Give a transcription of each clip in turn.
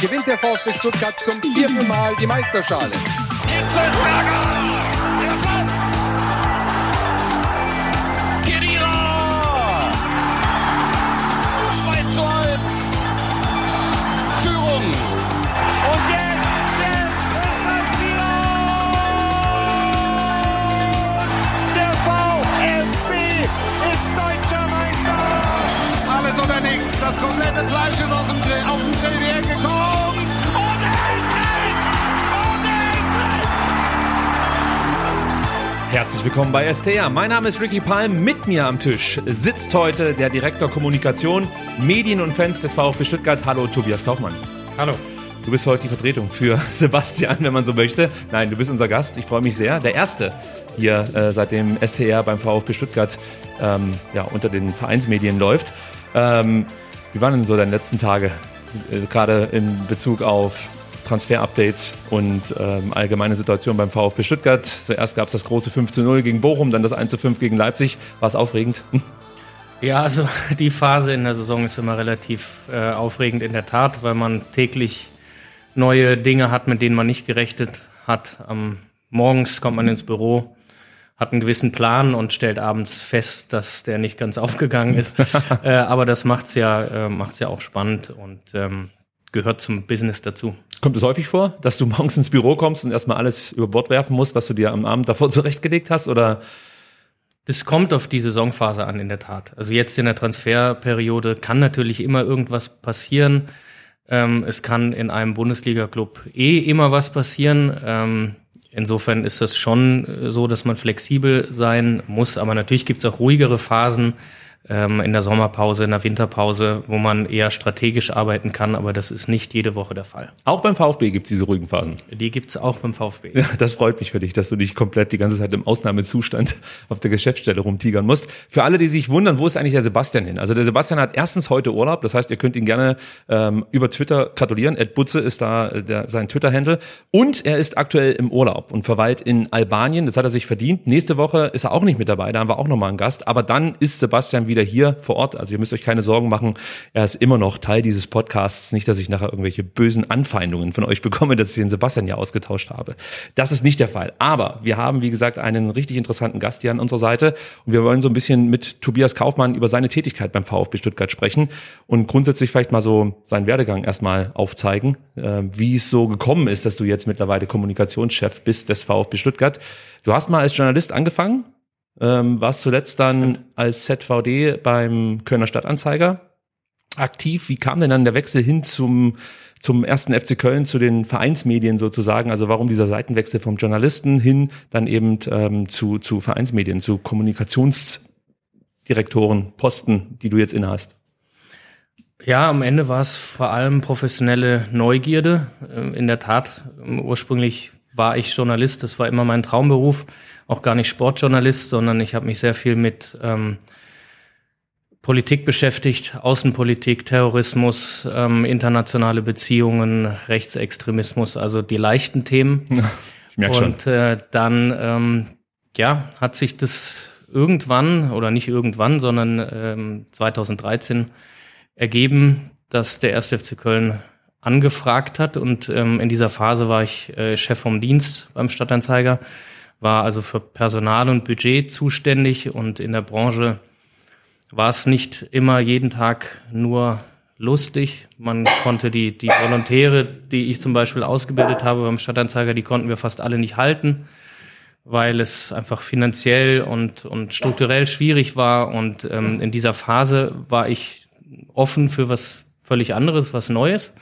gewinnt der VfB Stuttgart zum vierten Mal die Meisterschale. Hitzelsberger! Nichts. Das komplette Fleisch ist aus dem Grill, auf den Grill hergekommen. Und drin! Und er! Herzlich willkommen bei STR. Mein Name ist Ricky Palm. Mit mir am Tisch sitzt heute der Direktor Kommunikation, Medien und Fans des VfB Stuttgart. Hallo, Tobias Kaufmann. Hallo. Du bist heute die Vertretung für Sebastian, wenn man so möchte. Nein, du bist unser Gast. Ich freue mich sehr. Der erste hier, äh, seitdem STR beim VfB Stuttgart ähm, ja, unter den Vereinsmedien läuft. Ähm, wie waren denn so deine letzten Tage, äh, gerade in Bezug auf Transfer-Updates und ähm, allgemeine Situation beim VfB Stuttgart? Zuerst gab es das große 5 zu 0 gegen Bochum, dann das 1 zu 5 gegen Leipzig. War es aufregend? Ja, also die Phase in der Saison ist immer relativ äh, aufregend in der Tat, weil man täglich neue Dinge hat, mit denen man nicht gerechnet hat. Am morgens kommt man ins Büro, hat einen gewissen Plan und stellt abends fest, dass der nicht ganz aufgegangen ist. äh, aber das macht's ja, äh, macht's ja auch spannend und ähm, gehört zum Business dazu. Kommt es häufig vor, dass du morgens ins Büro kommst und erstmal alles über Bord werfen musst, was du dir am Abend davor zurechtgelegt hast? Oder Das kommt auf die Saisonphase an, in der Tat. Also jetzt in der Transferperiode kann natürlich immer irgendwas passieren. Ähm, es kann in einem Bundesliga-Club eh immer was passieren. Ähm, insofern ist das schon äh, so, dass man flexibel sein muss. Aber natürlich gibt es auch ruhigere Phasen ähm, in der Sommerpause, in der Winterpause, wo man eher strategisch arbeiten kann. Aber das ist nicht jede Woche der Fall. auch beim VfB gibt es diese ruhigen Phasen? Die gibt es auch beim VfB. Ja, das freut mich für dich, dass du nicht komplett die ganze Zeit im Ausnahmezustand auf der Geschäftsstelle rumtigern musst. Für alle, die sich wundern, wo ist eigentlich der Sebastian hin? Also der Sebastian hat erstens heute Urlaub, das heißt, ihr könnt ihn gerne ähm, über Twitter gratulieren. Ed Butze ist da äh, der, sein Twitter-Handle. Und er ist aktuell im Urlaub und verweilt in Albanien. Das hat er sich verdient. Nächste Woche ist er auch nicht mit dabei, da haben wir auch nochmal einen Gast. Aber dann ist Sebastian wieder hier vor Ort. Also ihr müsst euch keine Sorgen machen. Er ist immer noch Teil dieses Podcasts. Nicht, dass ich nachher irgendwelche bösen Anfeindungen von euch bekomme, dass ich den Sebastian ja ausgetauscht habe. Das ist nicht der Fall. Aber wir haben, wie gesagt, einen richtig interessanten Gast hier an unserer Seite. Und wir wollen so ein bisschen mit Tobias Kaufmann über seine Tätigkeit beim VfB Stuttgart sprechen und grundsätzlich vielleicht mal so seinen Werdegang erstmal aufzeigen, äh, wie es so gekommen ist, dass du jetzt mittlerweile Kommunikationschef bist des VfB Stuttgart. Du hast mal als Journalist angefangen, ähm, warst zuletzt dann als ZVD beim Kölner Stadtanzeiger aktiv. Wie kam denn dann der Wechsel hin zum, zum ersten FC Köln, zu den Vereinsmedien sozusagen? Also warum dieser Seitenwechsel vom Journalisten hin dann eben ähm, zu, zu Vereinsmedien, zu Kommunikationsdirektoren, Posten, die du jetzt innehast? Ja, am Ende war es vor allem professionelle Neugierde. Ähm, In der Tat, ähm, ursprünglich war ich Journalist, das war immer mein Traumberuf, auch gar nicht Sportjournalist, sondern ich habe mich sehr viel mit ähm, Politik beschäftigt, Außenpolitik, Terrorismus, ähm, internationale Beziehungen, Rechtsextremismus, also die leichten Themen. Ich merke schon. Und äh, dann, ähm, ja, hat sich das irgendwann, oder nicht irgendwann, sondern ähm, 2013 ergeben, dass der 1. FC Köln angefragt hat. Und ähm, in dieser Phase war ich äh, Chef vom Dienst beim Stadtanzeiger, war also für Personal und Budget zuständig und in der Branche war es nicht immer jeden Tag nur lustig. Man konnte die, die Volontäre, die ich zum Beispiel ausgebildet habe beim Stadtanzeiger, die konnten wir fast alle nicht halten, weil es einfach finanziell und, und strukturell schwierig war. Und ähm, in dieser Phase war ich offen für was völlig anderes, was Neues.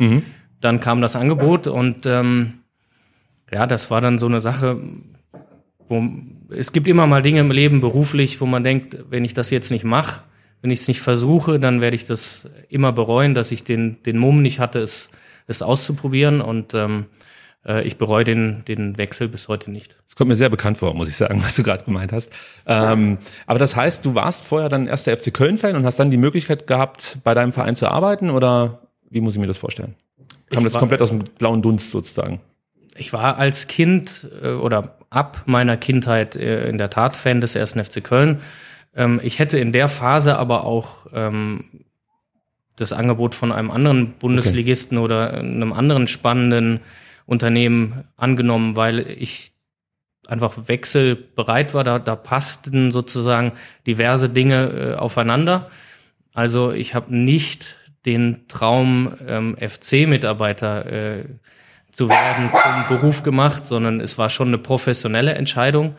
Dann kam das Angebot und ähm, ja, das war dann so eine Sache, wo es gibt immer mal Dinge im Leben beruflich, wo man denkt, wenn ich das jetzt nicht mache, wenn ich es nicht versuche, dann werde ich das immer bereuen, dass ich den, den Mumm nicht hatte, es, es auszuprobieren. Und ähm, äh, ich bereue den, den Wechsel bis heute nicht. Das kommt mir sehr bekannt vor, muss ich sagen, was du gerade gemeint hast. Ähm, aber das heißt, du warst vorher dann erst der FC Köln-Fan und hast dann die Möglichkeit gehabt, bei deinem Verein zu arbeiten oder wie muss ich mir das vorstellen? Kam Ich das war- komplett aus dem blauen Dunst sozusagen? Ich war als Kind äh, oder ab meiner Kindheit äh, in der Tat Fan des 1. FC Köln. Ähm, ich hätte in der Phase aber auch ähm, das Angebot von einem anderen Bundesligisten oder einem anderen spannenden Unternehmen angenommen, weil ich einfach wechselbereit war. Da, da passten sozusagen diverse Dinge äh, aufeinander. Also ich habe nicht den Traum, ähm, FC-Mitarbeiter äh, zu werden zum Beruf gemacht, sondern es war schon eine professionelle Entscheidung,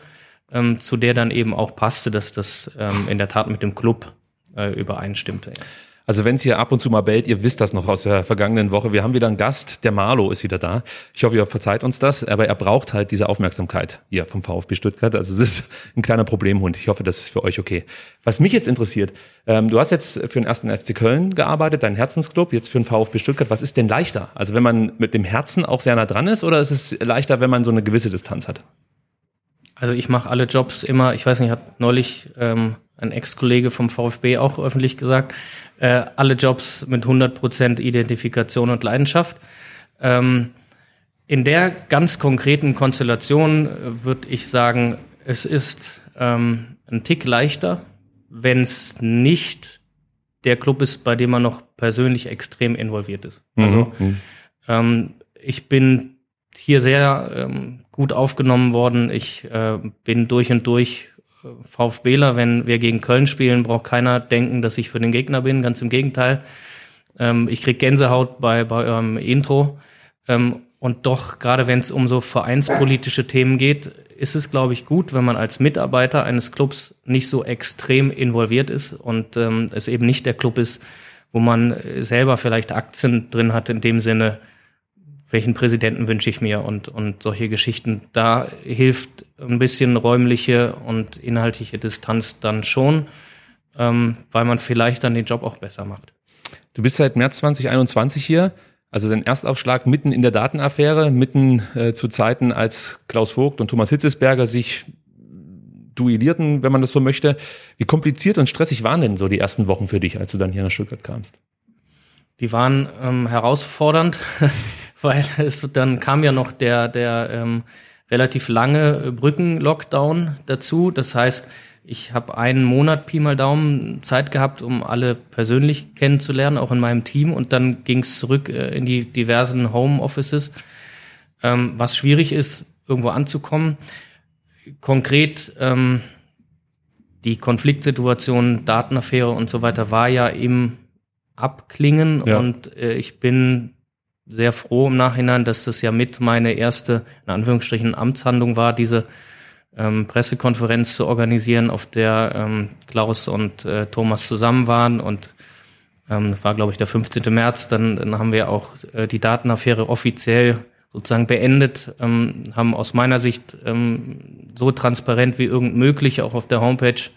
ähm, zu der dann eben auch passte, dass das ähm, in der Tat mit dem Club äh, übereinstimmte. Ja. Also wenn es hier ab und zu mal bellt, ihr wisst das noch aus der vergangenen Woche. Wir haben wieder einen Gast, der Marlo ist wieder da. Ich hoffe, ihr verzeiht uns das, aber er braucht halt diese Aufmerksamkeit hier vom VfB Stuttgart. Also es ist ein kleiner Problemhund. Ich hoffe, das ist für euch okay. Was mich jetzt interessiert, ähm, du hast jetzt für den ersten FC Köln gearbeitet, dein Herzensclub, jetzt für den VfB Stuttgart. Was ist denn leichter? Also wenn man mit dem Herzen auch sehr nah dran ist oder ist es leichter, wenn man so eine gewisse Distanz hat? Also ich mache alle Jobs immer, ich weiß nicht, hat neulich ähm, ein Ex-Kollege vom VfB auch öffentlich gesagt, äh, alle Jobs mit 100% Identifikation und Leidenschaft. Ähm, in der ganz konkreten Konstellation äh, würde ich sagen, es ist ähm, ein Tick leichter, wenn es nicht der Club ist, bei dem man noch persönlich extrem involviert ist. Also ähm, ich bin hier sehr ähm, gut aufgenommen worden. Ich äh, bin durch und durch äh, VfBler. Wenn wir gegen Köln spielen, braucht keiner denken, dass ich für den Gegner bin. Ganz im Gegenteil. Ähm, ich krieg Gänsehaut bei, bei eurem Intro. Ähm, und doch, gerade wenn es um so vereinspolitische Themen geht, ist es, glaube ich, gut, wenn man als Mitarbeiter eines Clubs nicht so extrem involviert ist und ähm, es eben nicht der Club ist, wo man selber vielleicht Aktien drin hat in dem Sinne, welchen Präsidenten wünsche ich mir und, und solche Geschichten. Da hilft ein bisschen räumliche und inhaltliche Distanz dann schon, ähm, weil man vielleicht dann den Job auch besser macht. Du bist seit März 2021 hier. Also dein Erstaufschlag mitten in der Datenaffäre, mitten äh, zu Zeiten, als Klaus Vogt und Thomas Hitzesberger sich duellierten, wenn man das so möchte. Wie kompliziert und stressig waren denn so die ersten Wochen für dich, als du dann hier nach Stuttgart kamst? Die waren ähm, herausfordernd, weil es dann kam ja noch der, der ähm, relativ lange Brücken-Lockdown dazu. Das heißt, ich habe einen Monat Pi mal Daumen Zeit gehabt, um alle persönlich kennenzulernen, auch in meinem Team. Und dann ging es zurück äh, in die diversen Home-Offices, ähm, was schwierig ist, irgendwo anzukommen. Konkret ähm, die Konfliktsituation, Datenaffäre und so weiter war ja im Abklingen Ja. und äh, ich bin sehr froh im Nachhinein, dass das ja mit meine erste, in Anführungsstrichen, Amtshandlung war, diese ähm, Pressekonferenz zu organisieren, auf der ähm, Klaus und äh, Thomas zusammen waren und ähm, das war, glaube ich, der 15. März. Dann, dann haben wir auch äh, die Datenaffäre offiziell sozusagen beendet, ähm, haben aus meiner Sicht ähm, so transparent wie irgend möglich auch auf der Homepage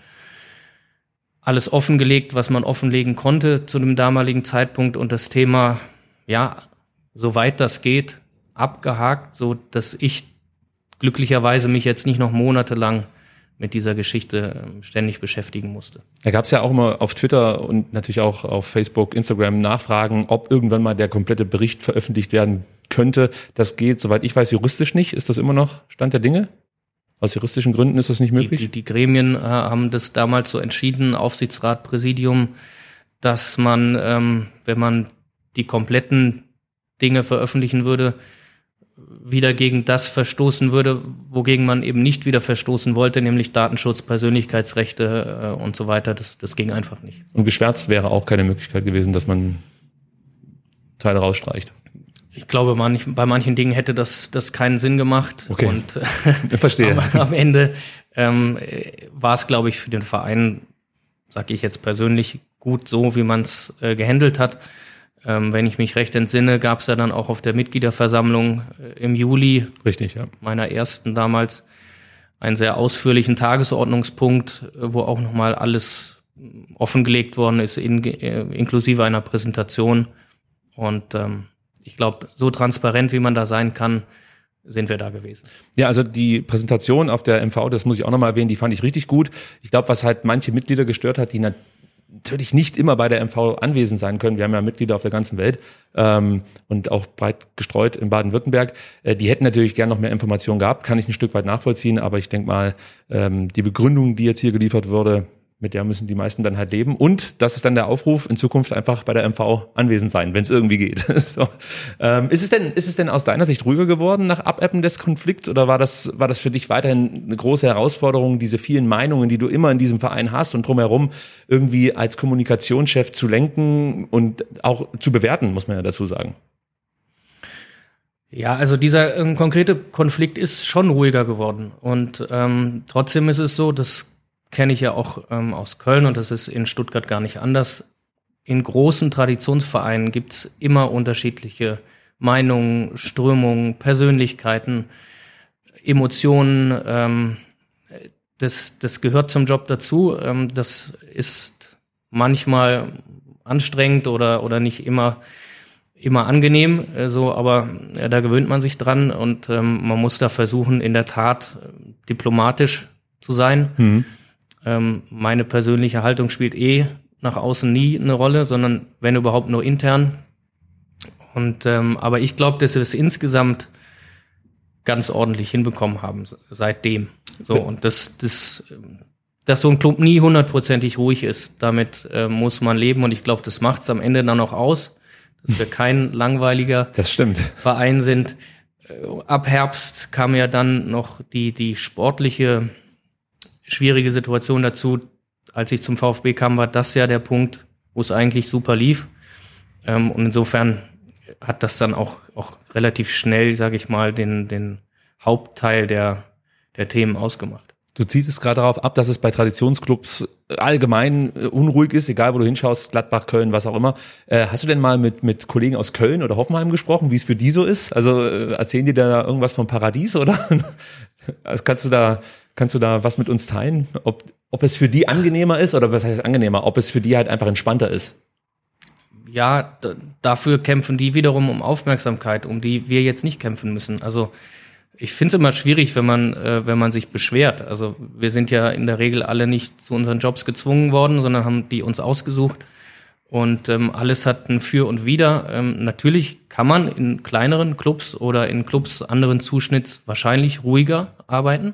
alles offengelegt, was man offenlegen konnte zu dem damaligen Zeitpunkt und das Thema, ja, soweit das geht, abgehakt, so dass ich glücklicherweise mich jetzt nicht noch monatelang mit dieser Geschichte ähm, ständig beschäftigen musste. Da gab es ja auch immer auf Twitter und natürlich auch auf Facebook, Instagram Nachfragen, ob irgendwann mal der komplette Bericht veröffentlicht werden könnte. Das geht, soweit ich weiß, juristisch nicht. Ist das immer noch Stand der Dinge? Aus juristischen Gründen ist das nicht Die, möglich? die, die Gremien äh, haben das damals so entschieden, Aufsichtsrat, Präsidium, dass man, ähm, wenn man die kompletten Dinge veröffentlichen würde, wieder gegen das verstoßen würde, wogegen man eben nicht wieder verstoßen wollte, nämlich Datenschutz, Persönlichkeitsrechte äh, und so weiter. Das, das ging einfach nicht. Und geschwärzt wäre auch keine Möglichkeit gewesen, dass man Teile rausstreicht. Ich glaube, manch, bei manchen Dingen hätte das, das keinen Sinn gemacht. Okay. Und Ich verstehe. am, am Ende ähm, äh, war es, glaube ich, für den Verein, sage ich jetzt persönlich, gut so, wie man es äh, gehandelt hat. Ähm, wenn ich mich recht entsinne, gab es ja dann auch auf der Mitgliederversammlung äh, im Juli Richtig, ja. meiner ersten damals einen sehr ausführlichen Tagesordnungspunkt, äh, wo auch nochmal alles mm, offengelegt worden ist, in, äh, inklusive einer Präsentation. Und ähm, ich glaube, so transparent, wie man da sein kann, sind wir da gewesen. Ja, also die Präsentation auf der MV, das muss ich auch nochmal erwähnen, die fand ich richtig gut. Ich glaube, was halt manche Mitglieder gestört hat, die natürlich nicht immer bei der MV anwesend sein können. Wir haben ja Mitglieder auf der ganzen Welt ähm, und auch breit gestreut in Baden-Württemberg. Äh, die hätten natürlich gern noch mehr Informationen gehabt, kann ich ein Stück weit nachvollziehen, aber ich denke mal, ähm, die Begründung, die jetzt hier geliefert wurde, mit der müssen die meisten dann halt leben. Und das ist dann der Aufruf, in Zukunft einfach bei der MV anwesend sein, wenn es irgendwie geht. so. ähm, ist, es denn, ist es denn aus deiner Sicht ruhiger geworden nach Abebben des Konflikts oder war das, war das für dich weiterhin eine große Herausforderung, diese vielen Meinungen, die du immer in diesem Verein hast und drumherum irgendwie als Kommunikationschef zu lenken und auch zu bewerten, muss man ja dazu sagen? Ja, also dieser ähm, konkrete Konflikt ist schon ruhiger geworden. Und ähm, trotzdem ist es so, dass kenne ich ja auch ähm, aus Köln und das ist in Stuttgart gar nicht anders. In großen Traditionsvereinen gibt's immer unterschiedliche Meinungen, Strömungen, Persönlichkeiten, Emotionen. Ähm, das, das gehört zum Job dazu. Ähm, das ist manchmal anstrengend oder, oder nicht immer, immer angenehm, äh, so, aber äh, da gewöhnt man sich dran und ähm, man muss da versuchen, in der Tat äh, diplomatisch zu sein. Mhm. Ähm, meine persönliche Haltung spielt eh nach außen nie eine Rolle, sondern wenn überhaupt nur intern. Und ähm, aber ich glaube, dass wir es insgesamt ganz ordentlich hinbekommen haben seitdem. So und das, das, dass so ein Club nie hundertprozentig ruhig ist, damit äh, muss man leben und ich glaube, das macht es am Ende dann auch aus, dass wir kein langweiliger. Verein sind. Äh, ab Herbst kam ja dann noch die die sportliche schwierige Situation dazu. Als ich zum VfB kam, war das ja der Punkt, wo es eigentlich super lief. Ähm, und insofern hat das dann auch, auch relativ schnell, sage ich mal, den, den Hauptteil der, der Themen ausgemacht. Du ziehst es gerade darauf ab, dass es bei Traditionsclubs allgemein äh, unruhig ist, egal wo du hinschaust, Gladbach, Köln, was auch immer. Äh, hast du denn mal mit, mit Kollegen aus Köln oder Hoffenheim gesprochen, wie es für die so ist? Also äh, erzählen die da irgendwas vom Paradies oder also kannst du da Kannst du da was mit uns teilen? Ob, ob es für die angenehmer ist oder was heißt angenehmer? Ob es für die halt einfach entspannter ist? Ja, dafür kämpfen die wiederum um Aufmerksamkeit, um die wir jetzt nicht kämpfen müssen. Also ich finde es immer schwierig, wenn man, äh, wenn man sich beschwert. Also wir sind ja in der Regel alle nicht zu unseren Jobs gezwungen worden, sondern haben die uns ausgesucht. Und ähm, alles hat ein Für und Wider. Ähm, natürlich kann man in kleineren Clubs oder in Clubs anderen Zuschnitts wahrscheinlich ruhiger arbeiten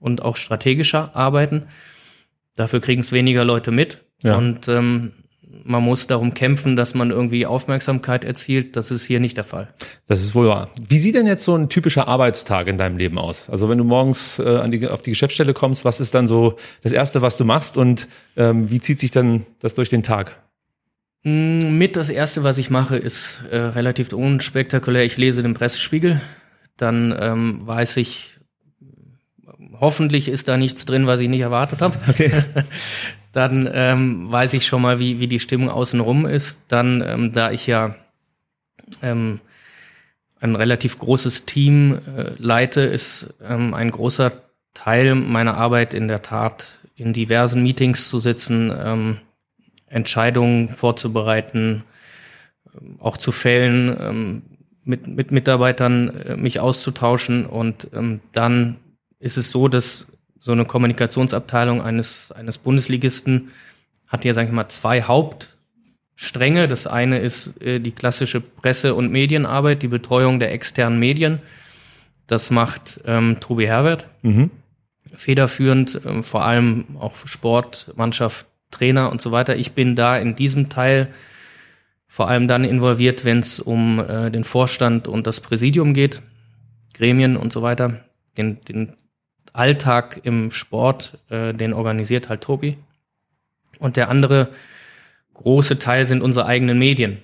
und auch strategischer arbeiten. Dafür kriegen es weniger Leute mit. Ja. Und ähm, man muss darum kämpfen, dass man irgendwie Aufmerksamkeit erzielt. Das ist hier nicht der Fall. Das ist wohl wahr. Wie sieht denn jetzt so ein typischer Arbeitstag in deinem Leben aus? Also wenn du morgens äh, die, auf die Geschäftsstelle kommst, was ist dann so das Erste, was du machst und ähm, wie zieht sich dann das durch den Tag? Mm, mit das Erste, was ich mache, ist äh, relativ unspektakulär. Ich lese den Pressespiegel. Dann ähm, weiß ich, hoffentlich ist da nichts drin, was ich nicht erwartet habe. Okay. Dann ähm, weiß ich schon mal, wie, wie die Stimmung außenrum ist. Dann, ähm, da ich ja ähm, ein relativ großes Team äh, leite, ist ähm, ein großer Teil meiner Arbeit in der Tat in diversen Meetings zu sitzen, ähm, Entscheidungen vorzubereiten, ähm, auch zu fällen, ähm, mit, mit Mitarbeitern äh, mich auszutauschen und ähm, dann ist es so, dass so eine Kommunikationsabteilung eines, eines Bundesligisten hat ja, sag ich mal, zwei Hauptstränge. Das eine ist äh, die klassische Presse- und Medienarbeit, die Betreuung der externen Medien. Das macht ähm, Tobi Herbert. Mhm. Federführend, ähm, vor allem auch für Sport, Mannschaft, Trainer und so weiter. Ich bin da in diesem Teil vor allem dann involviert, wenn es um äh, den Vorstand und das Präsidium geht, Gremien und so weiter. Den, den Alltag im Sport, äh, den organisiert halt Tobi. Und der andere große Teil sind unsere eigenen Medien.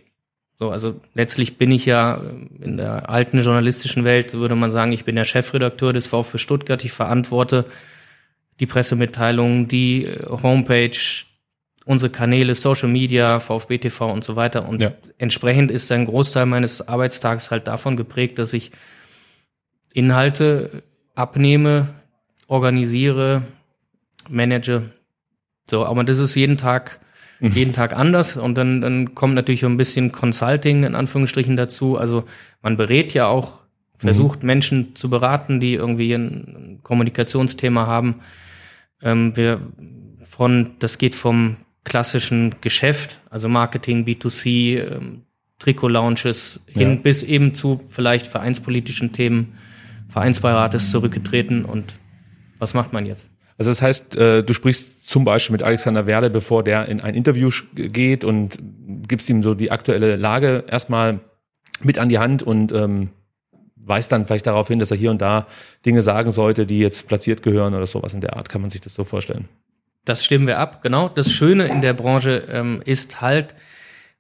So, also letztlich bin ich ja äh, in der alten journalistischen Welt, würde man sagen, ich bin der Chefredakteur des VfB Stuttgart. Ich verantworte die Pressemitteilungen, die äh, Homepage, unsere Kanäle, Social Media, VfB TV und so weiter. Und ja. entsprechend ist ein Großteil meines Arbeitstags halt davon geprägt, dass ich Inhalte abnehme, organisiere, manage. So, aber das ist jeden Tag, mhm. jeden Tag anders und dann, dann kommt natürlich so ein bisschen Consulting in Anführungsstrichen dazu. Also man berät ja auch versucht Menschen zu beraten, die irgendwie ein Kommunikationsthema haben. Ähm, wir von, das geht vom klassischen Geschäft, also Marketing, B2C, ähm, Trikot-Lounges hin Ja. bis eben zu vielleicht vereinspolitischen Themen. Vereinsbeirat ist zurückgetreten und was macht man jetzt? Also das heißt, äh, du sprichst zum Beispiel mit Alexander Werle, bevor der in ein Interview geht und gibst ihm so die aktuelle Lage erstmal mit an die Hand und ähm, weist dann vielleicht darauf hin, dass er hier und da Dinge sagen sollte, die jetzt platziert gehören oder sowas in der Art. Kann man sich das so vorstellen? Das stimmen wir ab, genau. Das Schöne in der Branche ähm, ist halt,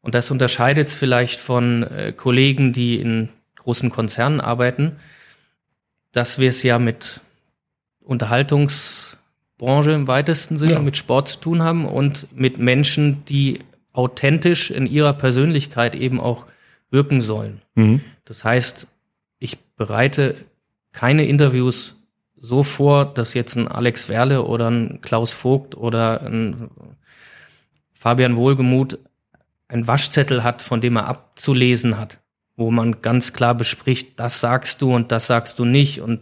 und das unterscheidet es vielleicht von äh, Kollegen, die in großen Konzernen arbeiten, dass wir es ja mit Unterhaltungsbranche im weitesten Sinne, Ja. mit Sport zu tun haben und mit Menschen, die authentisch in ihrer Persönlichkeit eben auch wirken sollen. Das heißt, ich bereite keine Interviews so vor, dass jetzt ein Alex Werle oder ein Klaus Vogt oder ein Fabian Wohlgemuth ein Waschzettel hat, von dem er abzulesen hat, wo man ganz klar bespricht, das sagst du und das sagst du nicht und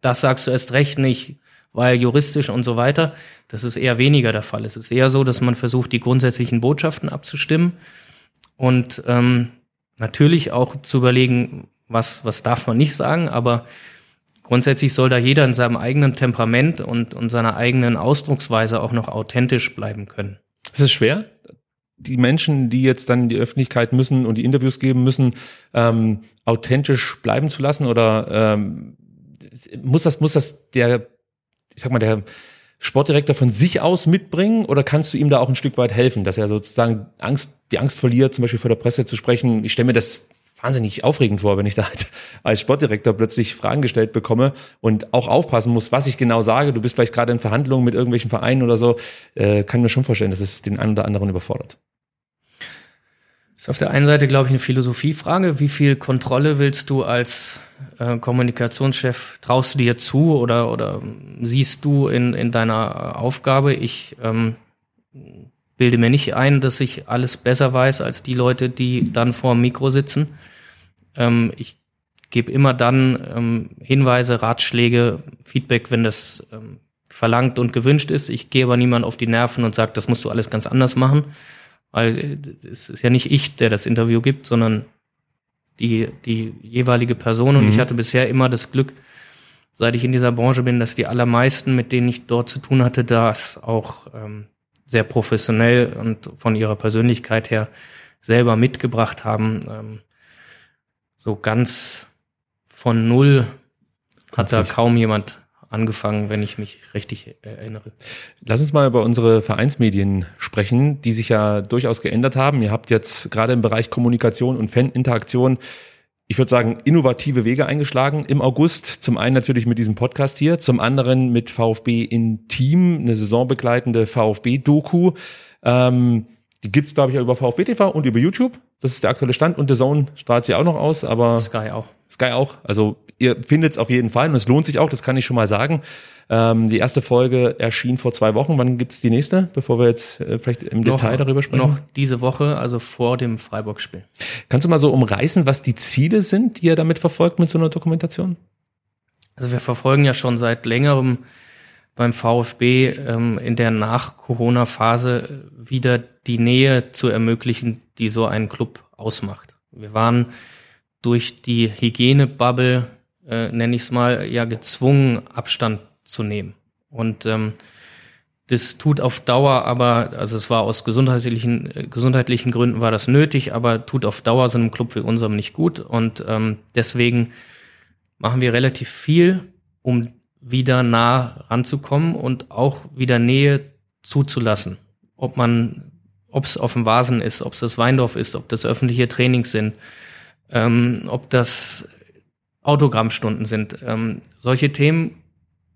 das sagst du erst recht nicht, weil juristisch und so weiter. Das ist eher weniger der Fall. Es ist eher so, dass man versucht, die grundsätzlichen Botschaften abzustimmen und ähm, natürlich auch zu überlegen, was, was darf man nicht sagen, aber grundsätzlich soll da jeder in seinem eigenen Temperament und, und seiner eigenen Ausdrucksweise auch noch authentisch bleiben können. Ist es schwer? Die Menschen, die jetzt dann in die Öffentlichkeit müssen und die Interviews geben müssen, ähm, authentisch bleiben zu lassen oder ähm, muss das, muss das der, ich sag mal, der Sportdirektor von sich aus mitbringen oder kannst du ihm da auch ein Stück weit helfen, dass er sozusagen Angst, die Angst verliert, zum Beispiel vor der Presse zu sprechen? Ich stelle mir das wahnsinnig aufregend vor, wenn ich da halt als Sportdirektor plötzlich Fragen gestellt bekomme und auch aufpassen muss, was ich genau sage. Du bist vielleicht gerade in Verhandlungen mit irgendwelchen Vereinen oder so. Äh, kann mir schon vorstellen, dass es den einen oder anderen überfordert. Ist auf der einen Seite, glaube ich, eine Philosophiefrage. Wie viel Kontrolle willst du als äh, Kommunikationschef, traust du dir zu oder, oder siehst du in, in deiner Aufgabe? Ich ähm, bilde mir nicht ein, dass ich alles besser weiß als die Leute, die dann vor dem Mikro sitzen. Ähm, ich gebe immer dann ähm, Hinweise, Ratschläge, Feedback, wenn das ähm, verlangt und gewünscht ist. Ich gehe aber niemand auf die Nerven und sage, das musst du alles ganz anders machen, weil äh, es ist ja nicht ich, der das Interview gibt, sondern die, die jeweilige Person. Und ich hatte bisher immer das Glück, seit ich in dieser Branche bin, dass die allermeisten, mit denen ich dort zu tun hatte, das auch ähm, sehr professionell und von ihrer Persönlichkeit her selber mitgebracht haben. Ähm, so ganz von null hat da Witzig. kaum jemand angefangen, wenn ich mich richtig erinnere. Lass uns mal über unsere Vereinsmedien sprechen, die sich ja durchaus geändert haben. Ihr habt jetzt gerade im Bereich Kommunikation und Faninteraktion, ich würde sagen, innovative Wege eingeschlagen im August. Zum einen natürlich mit diesem Podcast hier, zum anderen mit VfB in Team, eine saisonbegleitende VfB-Doku. Ähm, die gibt's glaube ich, über VfB TV und über YouTube. Das ist der aktuelle Stand. Und The Zone strahlt sie auch noch aus, aber Sky auch. Sky auch. Also ihr findet es auf jeden Fall und es lohnt sich auch, das kann ich schon mal sagen. Ähm, die erste Folge erschien vor zwei Wochen. Wann gibt's die nächste, bevor wir jetzt äh, vielleicht im Detail darüber sprechen? Noch diese Woche, also vor dem Freiburg-Spiel. Kannst du mal so umreißen, was die Ziele sind, die ihr damit verfolgt mit so einer Dokumentation? Also wir verfolgen ja schon seit längerem beim VfB ähm, in der Nach-Corona-Phase wieder die Nähe zu ermöglichen, die so einen Club ausmacht. Wir waren durch die Hygienebubble, äh, nenne ich es mal, ja gezwungen, Abstand zu nehmen. Und ähm, das tut auf Dauer aber, also es war aus gesundheitlichen, äh, gesundheitlichen Gründen war das nötig, aber tut auf Dauer so einem Club wie unserem nicht gut. Und ähm, deswegen machen wir relativ viel, um wieder nah ranzukommen und auch wieder Nähe zuzulassen. Ob man, ob es auf dem Vasen ist, ob es das Weindorf ist, ob das öffentliche Trainings sind, ähm, ob das Autogrammstunden sind. Ähm, solche Themen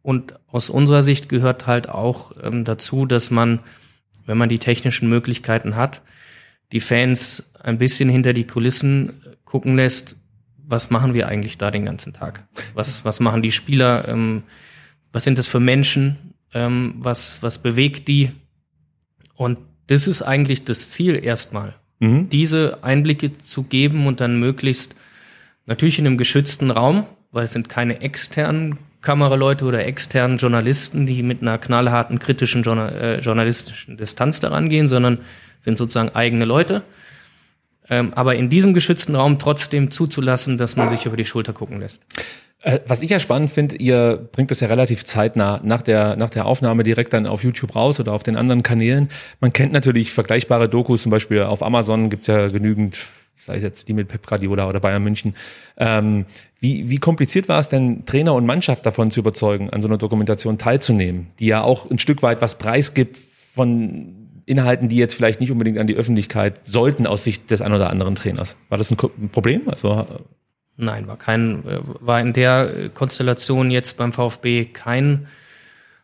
und aus unserer Sicht gehört halt auch ähm, dazu, dass man, wenn man die technischen Möglichkeiten hat, die Fans ein bisschen hinter die Kulissen gucken lässt, was machen wir eigentlich da den ganzen Tag? Was, was machen die Spieler? Ähm, was sind das für Menschen? Ähm, was, was bewegt die? Und das ist eigentlich das Ziel erstmal, Mhm. diese Einblicke zu geben und dann möglichst Natürlich in einem geschützten Raum, weil es sind keine externen Kameraleute oder externen Journalisten, die mit einer knallharten kritischen Journal äh, journalistischen Distanz daran gehen, sondern sind sozusagen eigene Leute. Ähm, aber in diesem geschützten Raum trotzdem zuzulassen, dass man sich über die Schulter gucken lässt. Äh, was ich ja spannend finde, ihr bringt das ja relativ zeitnah nach der, nach der Aufnahme direkt dann auf YouTube raus oder auf den anderen Kanälen. Man kennt natürlich vergleichbare Dokus, zum Beispiel auf Amazon gibt's ja genügend, sei es jetzt die mit Pep Guardiola oder Bayern München. Ähm, wie, wie kompliziert war es denn, Trainer und Mannschaft davon zu überzeugen, an so einer Dokumentation teilzunehmen, die ja auch ein Stück weit was preisgibt von Inhalten, die jetzt vielleicht nicht unbedingt an die Öffentlichkeit sollten aus Sicht des ein oder anderen Trainers. War das ein, Problem? Also Nein, war kein, äh, war in der Konstellation jetzt beim VfB kein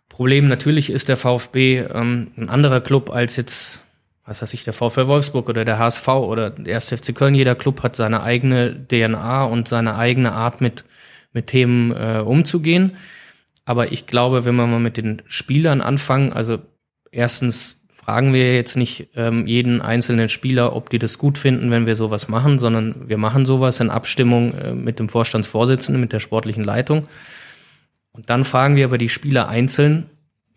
Problem. Natürlich ist der VfB ähm, ein anderer Club als jetzt, was weiß ich, der VfL Wolfsburg oder der HSV oder der 1. FC Köln. Jeder Club hat seine eigene DNA und seine eigene Art mit, mit Themen äh, umzugehen. Aber ich glaube, wenn wir mal mit den Spielern anfangen, also erstens fragen wir jetzt nicht ähm, jeden einzelnen Spieler, ob die das gut finden, wenn wir sowas machen, sondern wir machen sowas in Abstimmung äh, mit dem Vorstandsvorsitzenden, mit der sportlichen Leitung. Und dann fragen wir aber die Spieler einzeln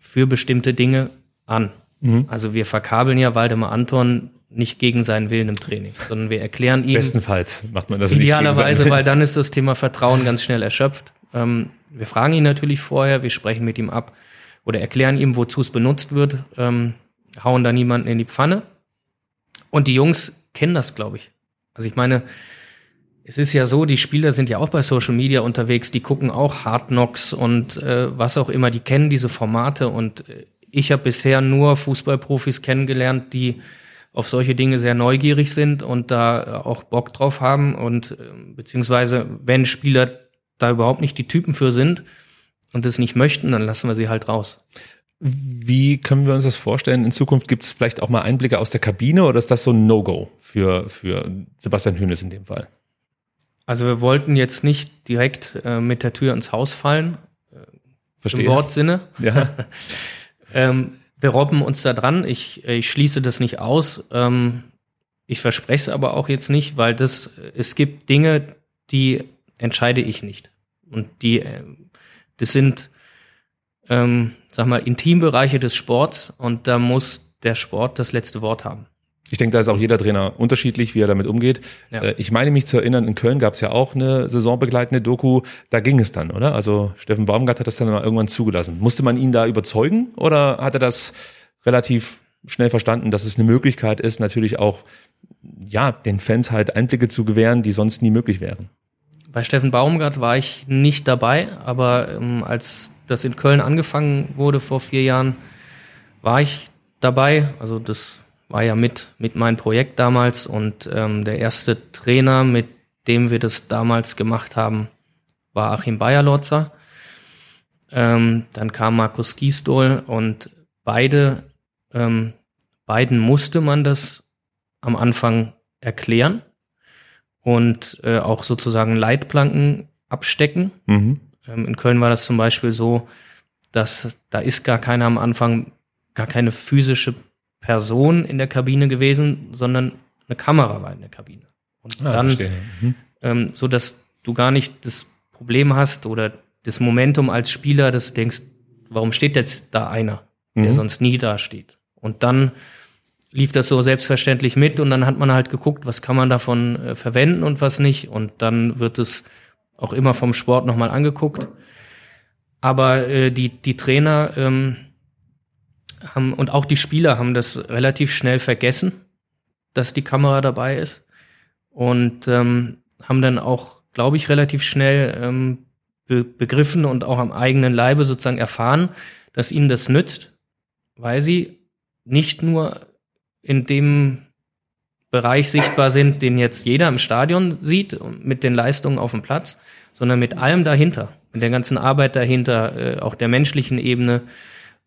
für bestimmte Dinge an. Mhm. Also wir verkabeln ja Waldemar Anton nicht gegen seinen Willen im Training, sondern wir erklären ihm. Bestenfalls macht man das Idealerweise, weil dann ist das Thema Vertrauen ganz schnell erschöpft. Ähm, wir fragen ihn natürlich vorher, wir sprechen mit ihm ab oder erklären ihm, wozu es benutzt wird. Ähm, hauen da niemanden in die Pfanne. Und die Jungs kennen das, glaube ich. Also ich meine, es ist ja so, die Spieler sind ja auch bei Social Media unterwegs, die gucken auch Hard Knocks und äh, was auch immer, die kennen diese Formate und äh, ich habe bisher nur Fußballprofis kennengelernt, die auf solche Dinge sehr neugierig sind und da äh, auch Bock drauf haben und äh, beziehungsweise wenn Spieler da überhaupt nicht die Typen für sind und es nicht möchten, dann lassen wir sie halt raus. Wie können wir uns das vorstellen? In Zukunft gibt es vielleicht auch mal Einblicke aus der Kabine oder ist das so ein No-Go für, für Sebastian Hönes in dem Fall? Also wir wollten jetzt nicht direkt äh, mit der Tür ins Haus fallen. Äh, Verstehe. Im Wortsinne. Ja. ähm, wir robben uns da dran. Ich, ich schließe das nicht aus. Ähm, ich verspreche es aber auch jetzt nicht, weil das, es gibt Dinge, die entscheide ich nicht. Und die, äh, das sind ähm, sag mal, Intimbereiche des Sports und da muss der Sport das letzte Wort haben. Ich denke, da ist auch jeder Trainer unterschiedlich, wie er damit umgeht. Ja. Äh, ich meine mich zu erinnern, in Köln gab es ja auch eine saisonbegleitende Doku. Da ging es dann, oder? Also Steffen Baumgart hat das dann irgendwann zugelassen. Musste man ihn da überzeugen oder hat er das relativ schnell verstanden, dass es eine Möglichkeit ist, natürlich auch ja den Fans halt Einblicke zu gewähren, die sonst nie möglich wären? Bei Steffen Baumgart war ich nicht dabei, aber ähm, als das in Köln angefangen wurde vor vier Jahren, war ich dabei. Also das war ja mit, mit meinem Projekt damals und ähm, der erste Trainer, mit dem wir das damals gemacht haben, war Achim Bayerlotzer. Ähm, dann kam Markus Giesdohl und beide, ähm, beiden musste man das am Anfang erklären und äh, auch sozusagen Leitplanken abstecken. Mhm. Ähm, in Köln war das zum Beispiel so, dass da ist gar keiner am Anfang, gar keine physische Person in der Kabine gewesen, sondern eine Kamera war in der Kabine. Und ah, dann, mhm. ähm, so dass du gar nicht das Problem hast oder das Momentum als Spieler, dass du denkst, warum steht jetzt da einer, der mhm. sonst nie da steht? Und dann lief das so selbstverständlich mit und dann hat man halt geguckt, was kann man davon äh, verwenden und was nicht. Und dann wird es auch immer vom Sport nochmal angeguckt. Aber äh, die, die Trainer ähm, haben und auch die Spieler haben das relativ schnell vergessen, dass die Kamera dabei ist. Und ähm, haben dann auch, glaube ich, relativ schnell ähm, be begriffen und auch am eigenen Leibe sozusagen erfahren, dass ihnen das nützt, weil sie nicht nur in dem Bereich sichtbar sind, den jetzt jeder im Stadion sieht, mit den Leistungen auf dem Platz, sondern mit allem dahinter, mit der ganzen Arbeit dahinter, äh, auch der menschlichen Ebene.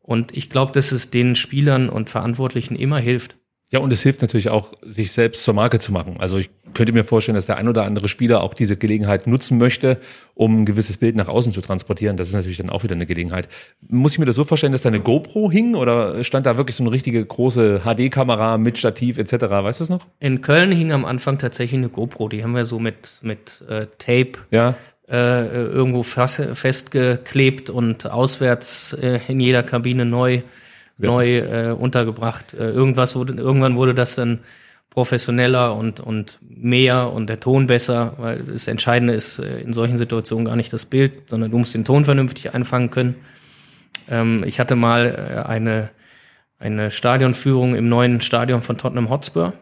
Und ich glaube, dass es den Spielern und Verantwortlichen immer hilft. Ja, und es hilft natürlich auch, sich selbst zur Marke zu machen. Also ich könnte mir vorstellen, dass der ein oder andere Spieler auch diese Gelegenheit nutzen möchte, um ein gewisses Bild nach außen zu transportieren. Das ist natürlich dann auch wieder eine Gelegenheit. Muss ich mir das so vorstellen, dass da eine GoPro hing oder stand da wirklich so eine richtige große HD-Kamera mit Stativ etc.? Weißt du das noch? In Köln hing am Anfang tatsächlich eine GoPro. Die haben wir so mit, mit äh, Tape Ja. äh, irgendwo festgeklebt und auswärts äh, in jeder Kabine neu, neu äh, untergebracht. Äh, irgendwas wurde, irgendwann wurde das dann professioneller und, und mehr und der Ton besser, weil das Entscheidende ist äh, in solchen Situationen gar nicht das Bild, sondern du musst den Ton vernünftig einfangen können. Ähm, ich hatte mal äh, eine, eine Stadionführung im neuen Stadion von Tottenham Hotspur.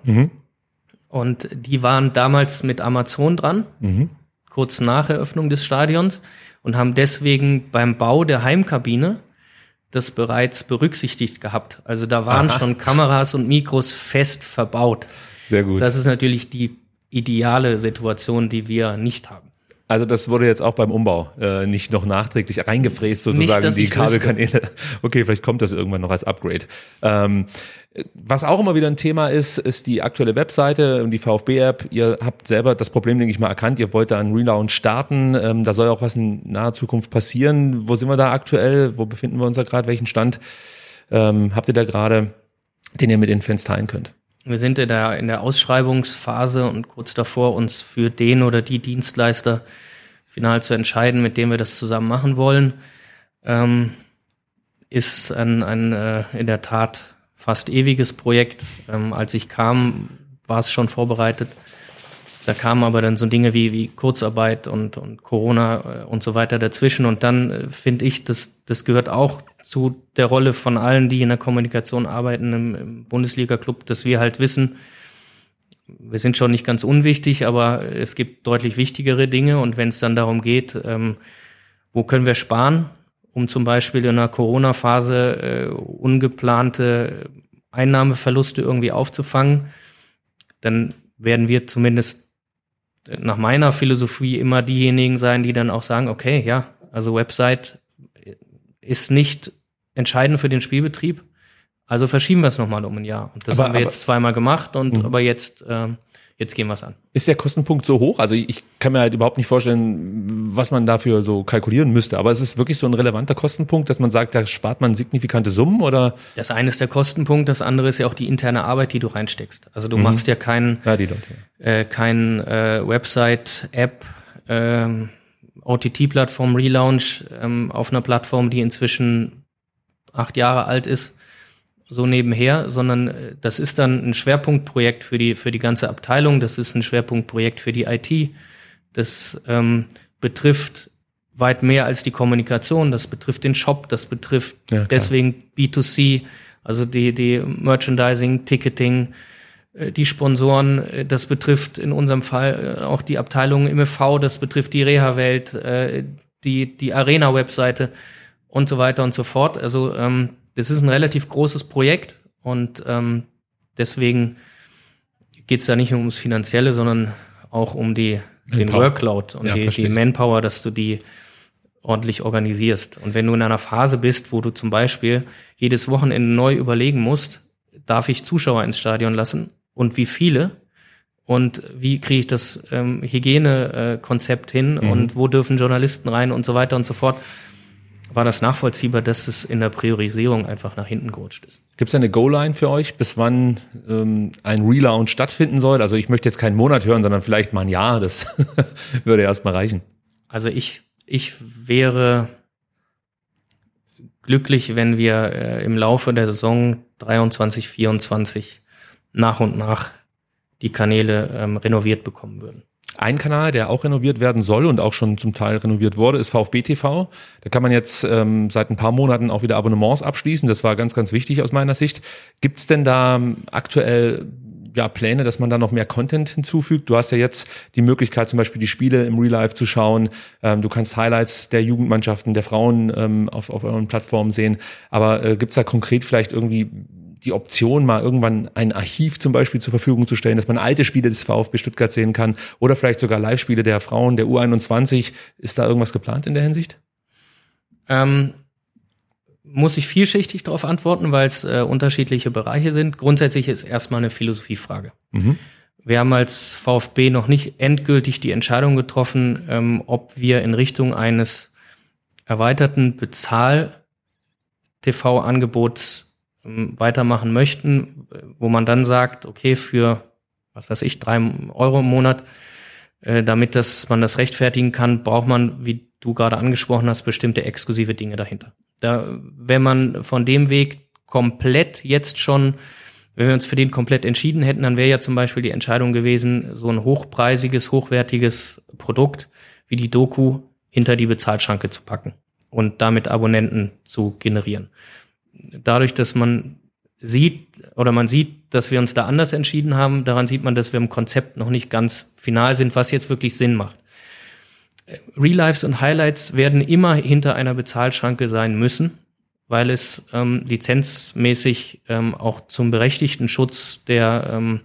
Und die waren damals mit Amazon dran, kurz nach Eröffnung des Stadions, und haben deswegen beim Bau der Heimkabine das bereits berücksichtigt gehabt. Also da waren schon Kameras und Mikros fest verbaut. Sehr gut. Das ist natürlich die ideale Situation, die wir nicht haben. Also das wurde jetzt auch beim Umbau äh, nicht noch nachträglich reingefräst sozusagen Nicht, die Kabelkanäle. Okay, vielleicht kommt das irgendwann noch als Upgrade. Ähm, was auch immer wieder ein Thema ist, ist die aktuelle Webseite und die VfB-App. Ihr habt selber das Problem, denke ich mal, erkannt. Ihr wollt da einen Relaunch starten. Ähm, da soll auch was in naher Zukunft passieren. Wo sind wir da aktuell? Wo befinden wir uns da gerade? Welchen Stand ähm, habt ihr da gerade, den ihr mit den Fans teilen könnt? Wir sind in der, in der Ausschreibungsphase und kurz davor, uns für den oder die Dienstleister final zu entscheiden, mit dem wir das zusammen machen wollen. Ähm, ist ein, ein äh, in der Tat fast ewiges Projekt. Ähm, als ich kam, war es schon vorbereitet. Da kamen aber dann so Dinge wie, wie Kurzarbeit und, und Corona äh, und so weiter dazwischen. Und dann äh, finde ich, das, das gehört auch zu der Rolle von allen, die in der Kommunikation arbeiten im, im Bundesliga-Club, dass wir halt wissen, wir sind schon nicht ganz unwichtig, aber es gibt deutlich wichtigere Dinge. Und wenn es dann darum geht, ähm, wo können wir sparen, um zum Beispiel in einer Corona-Phase äh, ungeplante Einnahmeverluste irgendwie aufzufangen, dann werden wir zumindest nach meiner Philosophie immer diejenigen sein, die dann auch sagen, okay, ja, also Website ist nicht entscheidend für den Spielbetrieb, also verschieben wir es nochmal um ein Jahr. Und das Aber- haben wir aber- jetzt zweimal gemacht und aber jetzt, ähm, jetzt gehen wir es an. Ist der Kostenpunkt so hoch? Also ich kann mir halt überhaupt nicht vorstellen, was man dafür so kalkulieren müsste. Aber es ist wirklich so ein relevanter Kostenpunkt, dass man sagt, da spart man signifikante Summen oder? Das eine ist der Kostenpunkt, das andere ist ja auch die interne Arbeit, die du reinsteckst. Also du machst ja keinen Ja, Leute. äh, kein äh, Website, App, ähm, OTT-Plattform Relaunch ähm, auf einer Plattform, die inzwischen acht Jahre alt ist, so nebenher, sondern äh, das ist dann ein Schwerpunktprojekt für die für die ganze Abteilung. Das ist ein Schwerpunktprojekt für die IT. Das ähm, betrifft weit mehr als die Kommunikation. Das betrifft den Shop. Das betrifft Ja, deswegen B2C, also die die Merchandising, Ticketing, die Sponsoren, äh, das betrifft in unserem Fall äh, auch die Abteilung im e.V., das betrifft die Reha-Welt, äh, die, die Arena-Webseite und so weiter und so fort. Also ähm, das ist ein relativ großes Projekt und ähm, deswegen geht es da nicht nur ums Finanzielle, sondern auch um die, den. Workload und Ja, die, die Manpower, dass du die ordentlich organisierst. Und wenn du in einer Phase bist, wo du zum Beispiel jedes Wochenende neu überlegen musst, darf ich Zuschauer ins Stadion lassen und wie viele und wie kriege ich das ähm, Hygienekonzept hin und wo dürfen Journalisten rein und so weiter und so fort, war das nachvollziehbar, dass es in der Priorisierung einfach nach hinten gerutscht ist. Gibt es eine Go-Line für euch, bis wann ähm, ein Relaunch stattfinden soll? Also ich möchte jetzt keinen Monat hören, sondern vielleicht mal ein Jahr. Das würde erstmal reichen. Also ich, ich wäre glücklich, wenn wir äh, im Laufe der Saison 23, 24 nach und nach die Kanäle ähm, renoviert bekommen würden. Ein Kanal, der auch renoviert werden soll und auch schon zum Teil renoviert wurde, ist VfB TV. Da kann man jetzt ähm, seit ein paar Monaten auch wieder Abonnements abschließen. Das war ganz, ganz wichtig aus meiner Sicht. Gibt es denn da ähm, aktuell ja, Pläne, dass man da noch mehr Content hinzufügt? Du hast ja jetzt die Möglichkeit, zum Beispiel die Spiele im Real Life zu schauen. Ähm, du kannst Highlights der Jugendmannschaften, der Frauen ähm, auf, auf euren Plattformen sehen. Aber äh, gibt es da konkret vielleicht irgendwie die Option, mal irgendwann ein Archiv zum Beispiel zur Verfügung zu stellen, dass man alte Spiele des VfB Stuttgart sehen kann oder vielleicht sogar Live-Spiele der Frauen, der U21. Ist da irgendwas geplant in der Hinsicht? Ähm, muss ich vielschichtig darauf antworten, weil es äh, unterschiedliche Bereiche sind. Grundsätzlich ist erstmal eine Philosophiefrage. Mhm. Wir haben als VfB noch nicht endgültig die Entscheidung getroffen, ähm, ob wir in Richtung eines erweiterten Bezahl-TV-Angebots weitermachen möchten, wo man dann sagt, okay, für, was weiß ich, drei Euro im Monat, äh, damit das, man das rechtfertigen kann, braucht man, wie du gerade angesprochen hast, bestimmte exklusive Dinge dahinter. Da, wenn man von dem Weg komplett jetzt schon, wenn wir uns für den komplett entschieden hätten, dann wäre ja zum Beispiel die Entscheidung gewesen, so ein hochpreisiges, hochwertiges Produkt wie die Doku hinter die Bezahlschranke zu packen und damit Abonnenten zu generieren. Dadurch, dass man sieht oder man sieht, dass wir uns da anders entschieden haben, daran sieht man, dass wir im Konzept noch nicht ganz final sind, was jetzt wirklich Sinn macht. Real Lives und Highlights werden immer hinter einer Bezahlschranke sein müssen, weil es ähm, lizenzmäßig ähm, auch zum berechtigten Schutz der ähm,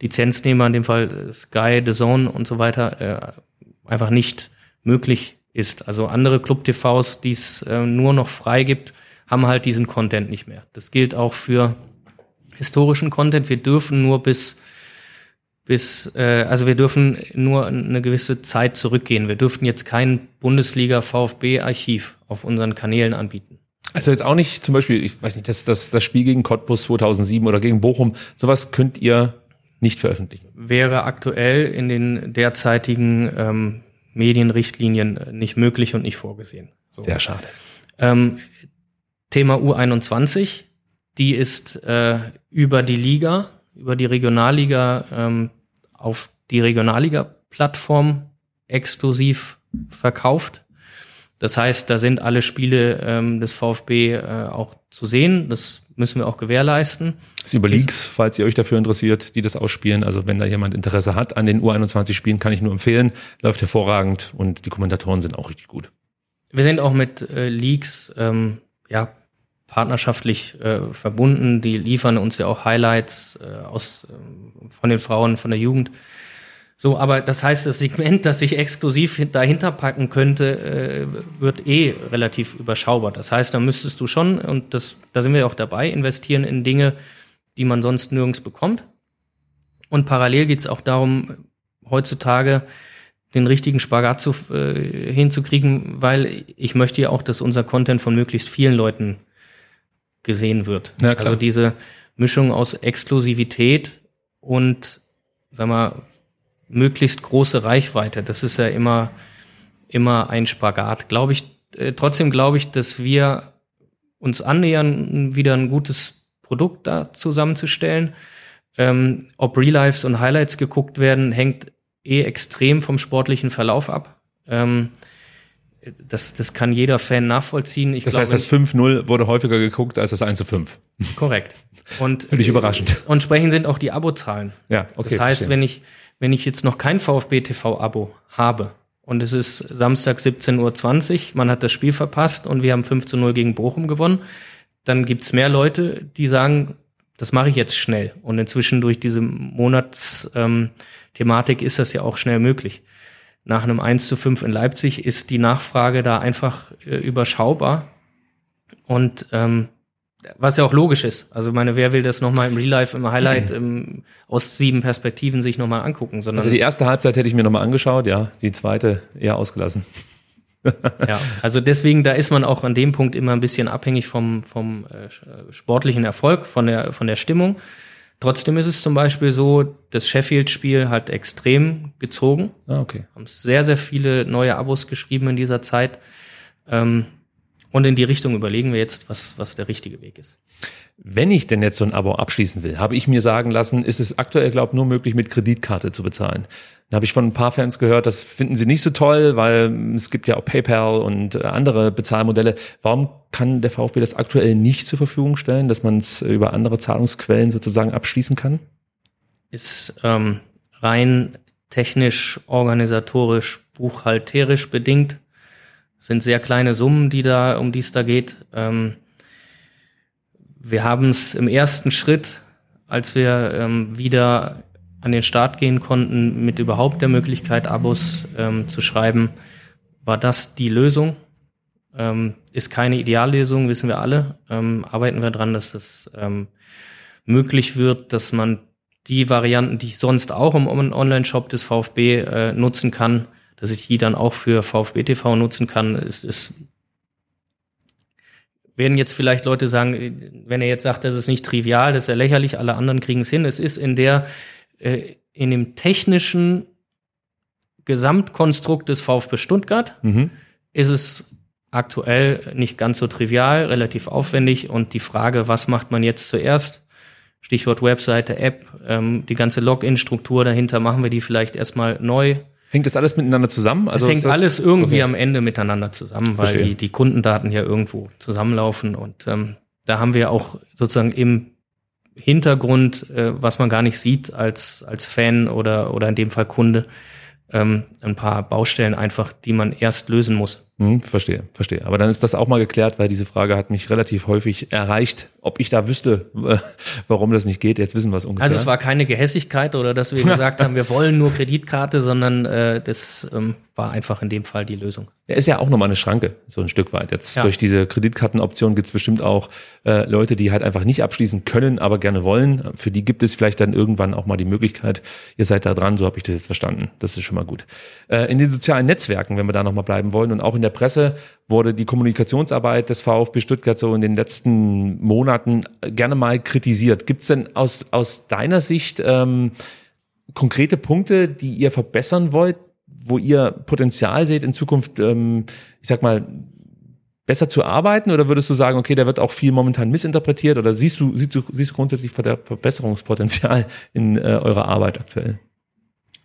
Lizenznehmer, in dem Fall Sky, The Zone und so weiter, äh, einfach nicht möglich ist. Also andere Club-TVs, die es äh, nur noch frei gibt, haben halt diesen Content nicht mehr. Das gilt auch für historischen Content. Wir dürfen nur bis bis, äh, also wir dürfen nur eine gewisse Zeit zurückgehen. Wir dürften jetzt kein Bundesliga-VfB-Archiv auf unseren Kanälen anbieten. Also jetzt auch nicht zum Beispiel, ich weiß nicht, das, das, das Spiel gegen Cottbus 2007 oder gegen Bochum, sowas könnt ihr nicht veröffentlichen. Wäre aktuell in den derzeitigen ähm, Medienrichtlinien nicht möglich und nicht vorgesehen. So. Sehr schade. Ähm, Thema U21, die ist äh, über die Liga, über die Regionalliga ähm, auf die Regionalliga-Plattform exklusiv verkauft. Das heißt, da sind alle Spiele ähm, des VfB äh, auch zu sehen. Das müssen wir auch gewährleisten. Das über Leaks, falls ihr euch dafür interessiert, die das ausspielen. Also wenn da jemand Interesse hat an den U21-Spielen, kann ich nur empfehlen. Läuft hervorragend und die Kommentatoren sind auch richtig gut. Wir sind auch mit äh, Leaks ähm, ja, partnerschaftlich äh, verbunden. Die liefern uns ja auch Highlights äh, aus, äh, von den Frauen, von der Jugend. So, aber das heißt, das Segment, das ich exklusiv dahinter packen könnte, äh, wird eh relativ überschaubar. Das heißt, da müsstest du schon, und das, da sind wir auch dabei, investieren in Dinge, die man sonst nirgends bekommt. Und parallel geht es auch darum, heutzutage den richtigen Spagat zu, äh, hinzukriegen, weil ich möchte ja auch, dass unser Content von möglichst vielen Leuten gesehen wird. Ja, also diese Mischung aus Exklusivität und, sag mal, möglichst große Reichweite. Das ist ja immer, immer ein Spagat. Glaube ich, äh, trotzdem glaube ich, dass wir uns annähern, wieder ein gutes Produkt da zusammenzustellen. Ähm, ob Real Lives und Highlights geguckt werden, hängt eh extrem vom sportlichen Verlauf ab. Ähm, das, das kann jeder Fan nachvollziehen. Ich das glaub, heißt, das 5-0 wurde häufiger geguckt als das 1 zu 5. Korrekt. Und, Finde ich überraschend. Und entsprechend sind auch die Abozahlen. Ja, okay. Das heißt, wenn ich, wenn ich jetzt noch kein VfB TV-Abo habe und es ist Samstag 17.20 Uhr, man hat das Spiel verpasst und wir haben 5 zu 0 gegen Bochum gewonnen, dann gibt's mehr Leute, die sagen, das mache ich jetzt schnell. Und inzwischen durch diese Monatsthematik ähm, ist das ja auch schnell möglich nach einem 1 zu 5 in Leipzig ist die Nachfrage da einfach äh, überschaubar. Und ähm, was ja auch logisch ist. Also meine, wer will das nochmal im Real Life, im Highlight, im, aus sieben Perspektiven sich nochmal angucken? Sondern also die erste Halbzeit hätte ich mir nochmal angeschaut, ja, die zweite eher ausgelassen. ja, also deswegen, da ist man auch an dem Punkt immer ein bisschen abhängig vom, vom äh, sportlichen Erfolg, von der, von der Stimmung. Trotzdem ist es zum Beispiel so, das Sheffield-Spiel hat extrem gezogen. Ah, okay. Haben sehr, sehr viele neue Abos geschrieben in dieser Zeit. Ähm, und in die Richtung überlegen wir jetzt, was, was der richtige Weg ist. Wenn ich denn jetzt so ein Abo abschließen will, habe ich mir sagen lassen, ist es aktuell, glaube ich, nur möglich, mit Kreditkarte zu bezahlen. Da habe ich von ein paar Fans gehört, das finden sie nicht so toll, weil es gibt ja auch PayPal und äh, andere Bezahlmodelle. Warum kann der VfB das aktuell nicht zur Verfügung stellen, dass man es über andere Zahlungsquellen sozusagen abschließen kann? Ist ähm, rein technisch, organisatorisch, buchhalterisch bedingt. Sind sehr kleine Summen, die da, um die es da geht. Ähm, wir haben es im ersten Schritt, als wir ähm, wieder an den Start gehen konnten, mit überhaupt der Möglichkeit, Abos ähm, zu schreiben, war das die Lösung. Ähm, ist keine Ideallösung, wissen wir alle. Ähm, arbeiten wir dran, dass das ähm, möglich wird, dass man die Varianten, die ich sonst auch im Online-Shop des VfB äh, nutzen kann, dass ich die dann auch für VfB TV nutzen kann, ist, ist werden jetzt vielleicht Leute sagen, wenn er jetzt sagt, das ist nicht trivial, das ist ja lächerlich, alle anderen kriegen es hin. Es ist in der, äh, in dem technischen Gesamtkonstrukt des VfB Stuttgart mhm. ist es aktuell nicht ganz so trivial, relativ aufwendig und die Frage, was macht man jetzt zuerst? Stichwort Webseite, App, ähm, die ganze Login-Struktur dahinter, machen wir die vielleicht erstmal neu. Hängt das alles miteinander zusammen? Also es hängt alles irgendwie okay. am Ende miteinander zusammen, weil die, die Kundendaten ja irgendwo zusammenlaufen und ähm, da haben wir auch sozusagen im Hintergrund, äh, was man gar nicht sieht als, als Fan oder, oder in dem Fall Kunde, ähm, ein paar Baustellen einfach, die man erst lösen muss. Hm, verstehe, verstehe. Aber dann ist das auch mal geklärt, weil diese Frage hat mich relativ häufig erreicht, ob ich da wüsste, warum das nicht geht. Jetzt wissen wir es ungefähr. Also es war keine Gehässigkeit oder dass wir gesagt haben, wir wollen nur Kreditkarte, sondern äh, das ähm, war einfach in dem Fall die Lösung. Ja, ist ja auch nochmal eine Schranke, so ein Stück weit. Jetzt ja. durch diese Kreditkartenoption gibt es bestimmt auch äh, Leute, die halt einfach nicht abschließen können, aber gerne wollen. Für die gibt es vielleicht dann irgendwann auch mal die Möglichkeit, ihr seid da dran, so habe ich das jetzt verstanden. Das ist schon mal gut. Äh, in den sozialen Netzwerken, wenn wir da nochmal bleiben wollen und auch in der der Presse wurde die Kommunikationsarbeit des VfB Stuttgart so in den letzten Monaten gerne mal kritisiert. Gibt es denn aus, aus deiner Sicht ähm, konkrete Punkte, die ihr verbessern wollt, wo ihr Potenzial seht, in Zukunft, ähm, ich sag mal, besser zu arbeiten? Oder würdest du sagen, okay, da wird auch viel momentan missinterpretiert? Oder siehst du, siehst du, siehst du grundsätzlich Verbesserungspotenzial in äh, eurer Arbeit aktuell?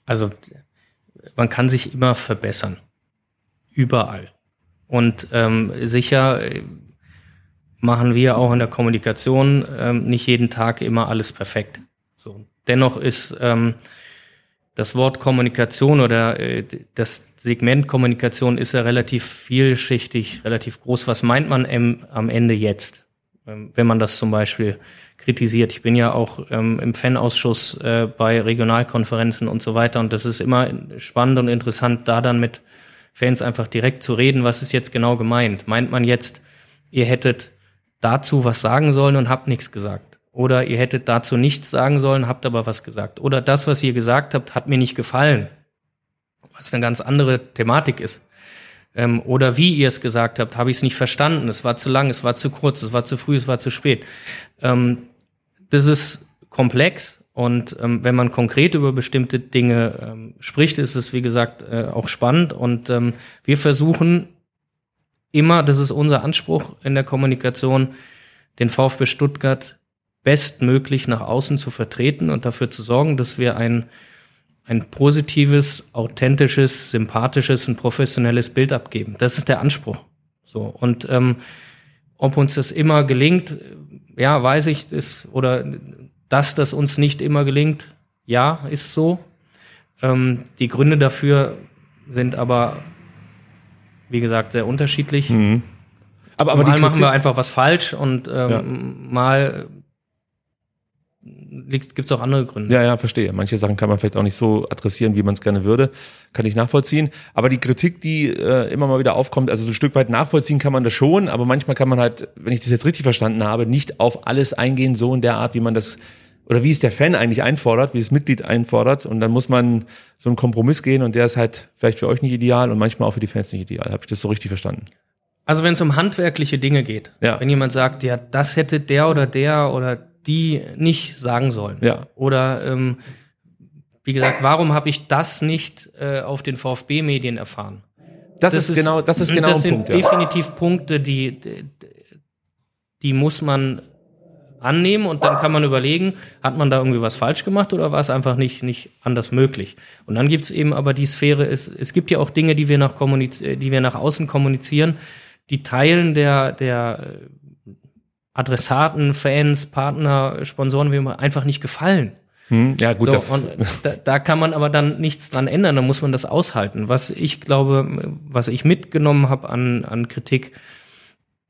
Also man kann sich immer verbessern. Überall. Und ähm, sicher äh, machen wir auch in der Kommunikation ähm, nicht jeden Tag immer alles perfekt. So. Dennoch ist ähm, das Wort Kommunikation oder äh, das Segment Kommunikation ist ja relativ vielschichtig, relativ groß. Was meint man im, am Ende jetzt, ähm, wenn man das zum Beispiel kritisiert? Ich bin ja auch ähm, im Fanausschuss äh, bei Regionalkonferenzen und so weiter und das ist immer spannend und interessant, da dann mit Fans einfach direkt zu reden, was ist jetzt genau gemeint. Meint man jetzt, ihr hättet dazu was sagen sollen und habt nichts gesagt? Oder ihr hättet dazu nichts sagen sollen, habt aber was gesagt? Oder das, was ihr gesagt habt, hat mir nicht gefallen? Was eine ganz andere Thematik ist. Ähm, oder wie ihr es gesagt habt, habe ich es nicht verstanden. Es war zu lang, es war zu kurz, es war zu früh, es war zu spät. Ähm, das ist komplex und ähm, wenn man konkret über bestimmte Dinge ähm, spricht, ist es, wie gesagt, äh, auch spannend. Und ähm, wir versuchen immer, das ist unser Anspruch in der Kommunikation, den VfB Stuttgart bestmöglich nach außen zu vertreten und dafür zu sorgen, dass wir ein, ein positives, authentisches, sympathisches und professionelles Bild abgeben. Das ist der Anspruch. So. Und ähm, ob uns das immer gelingt, ja, weiß ich, ist, oder dass das uns nicht immer gelingt, ja, ist so. Ähm, die Gründe dafür sind aber, wie gesagt, sehr unterschiedlich. Mhm. Aber, aber mal machen wir einfach was falsch und ähm, ja. mal gibt es auch andere Gründe. Ja, ja, verstehe. Manche Sachen kann man vielleicht auch nicht so adressieren, wie man es gerne würde. Kann ich nachvollziehen. Aber die Kritik, die äh, immer mal wieder aufkommt, also so ein Stück weit nachvollziehen kann man das schon, aber manchmal kann man halt, wenn ich das jetzt richtig verstanden habe, nicht auf alles eingehen, so in der Art, wie man das oder wie es der Fan eigentlich einfordert, wie es Mitglied einfordert. Und dann muss man so einen Kompromiss gehen und der ist halt vielleicht für euch nicht ideal und manchmal auch für die Fans nicht ideal. Habe ich das so richtig verstanden? Also wenn es um handwerkliche Dinge geht, ja. wenn jemand sagt, ja, das hätte der oder der oder die nicht sagen sollen. Ja. Oder ähm, wie gesagt, warum habe ich das nicht äh, auf den VfB-Medien erfahren? Das, das, ist genau, das ist genau das sind Punkt, definitiv ja. Punkte, die, die die muss man annehmen und dann kann man überlegen, hat man da irgendwie was falsch gemacht oder war es einfach nicht, nicht anders möglich? Und dann gibt es eben aber die Sphäre, es, es gibt ja auch Dinge, die wir nach, die wir nach außen kommunizieren, die Teilen der, der Adressaten, Fans, Partner, Sponsoren, wie immer, einfach nicht gefallen. Hm, ja, gut. So, das da, da kann man aber dann nichts dran ändern, da muss man das aushalten. Was ich glaube, was ich mitgenommen habe an, an Kritik,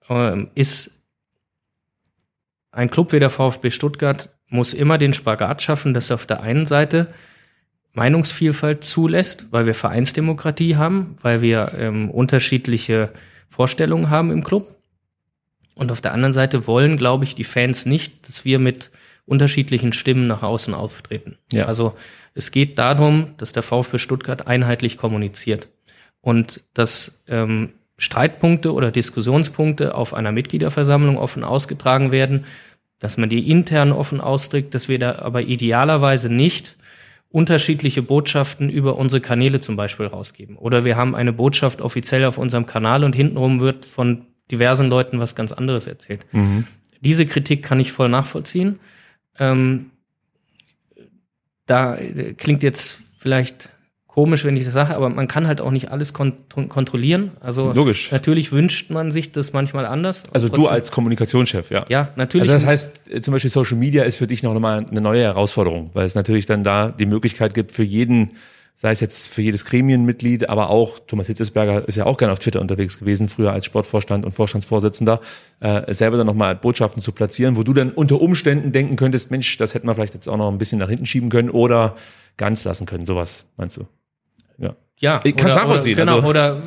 äh, ist, ein Club wie der VfB Stuttgart muss immer den Spagat schaffen, dass er auf der einen Seite Meinungsvielfalt zulässt, weil wir Vereinsdemokratie haben, weil wir ähm, unterschiedliche Vorstellungen haben im Club. Und auf der anderen Seite wollen, glaube ich, die Fans nicht, dass wir mit unterschiedlichen Stimmen nach außen auftreten. Ja. Also es geht darum, dass der VfB Stuttgart einheitlich kommuniziert und dass ähm, Streitpunkte oder Diskussionspunkte auf einer Mitgliederversammlung offen ausgetragen werden, dass man die intern offen ausdrückt, dass wir da aber idealerweise nicht unterschiedliche Botschaften über unsere Kanäle zum Beispiel rausgeben. Oder wir haben eine Botschaft offiziell auf unserem Kanal und hintenrum wird von diversen Leuten was ganz anderes erzählt. Diese Kritik kann ich voll nachvollziehen. Ähm, da äh, klingt jetzt vielleicht komisch, wenn ich das sage, aber man kann halt auch nicht alles kont kontrollieren. Also Logisch. natürlich wünscht man sich das manchmal anders. Also du Trotzdem- als Kommunikationschef, ja. ja natürlich. Also das heißt, äh, zum Beispiel Social Media ist für dich noch mal eine neue Herausforderung, weil es natürlich dann da die Möglichkeit gibt für jeden, sei es jetzt für jedes Gremienmitglied, aber auch Thomas Hitzesberger ist ja auch gerne auf Twitter unterwegs gewesen, früher als Sportvorstand und Vorstandsvorsitzender, äh, selber dann nochmal Botschaften zu platzieren, wo du dann unter Umständen denken könntest, Mensch, das hätten wir vielleicht jetzt auch noch ein bisschen nach hinten schieben können oder ganz lassen können, sowas meinst du? Ja. ja, Ich kann's nachvollziehen, Oder, genau, also- oder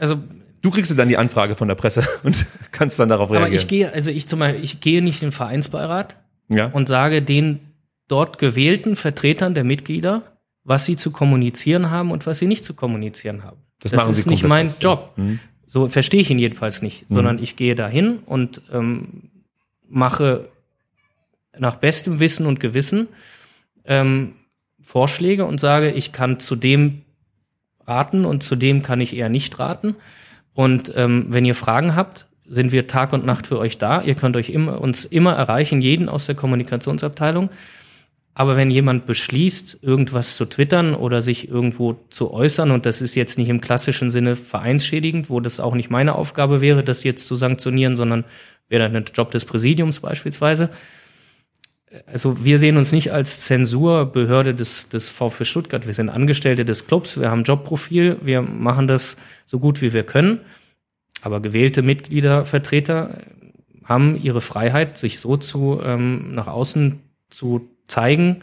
also Du kriegst dann die Anfrage von der Presse und kannst dann darauf reagieren. aber ich gehe, also ich zum Beispiel, ich gehe nicht in den Vereinsbeirat ja? und sage den dort gewählten Vertretern der Mitglieder, was sie zu kommunizieren haben und was sie nicht zu kommunizieren haben. Das Das, ist nicht mein ja. Job. Mhm. So verstehe ich ihn jedenfalls nicht, sondern ich gehe dahin und ähm, mache nach bestem Wissen und Gewissen ähm, Vorschläge und sage, ich kann zu dem raten und zu dem kann ich eher nicht raten. Und ähm, wenn ihr Fragen habt, sind wir Tag und Nacht für euch da. Ihr könnt euch immer, uns immer erreichen, jeden aus der Kommunikationsabteilung. Aber wenn jemand beschließt, irgendwas zu twittern oder sich irgendwo zu äußern, und das ist jetzt nicht im klassischen Sinne vereinsschädigend, wo das auch nicht meine Aufgabe wäre, das jetzt zu sanktionieren, sondern wäre dann der Job des Präsidiums beispielsweise. Also wir sehen uns nicht als Zensurbehörde des, des VfB Stuttgart. Wir sind Angestellte des Clubs, wir haben Jobprofil, wir machen das so gut wie wir können. Aber gewählte Mitglieder, Vertreter haben ihre Freiheit, sich so zu ähm, nach außen zu zeigen,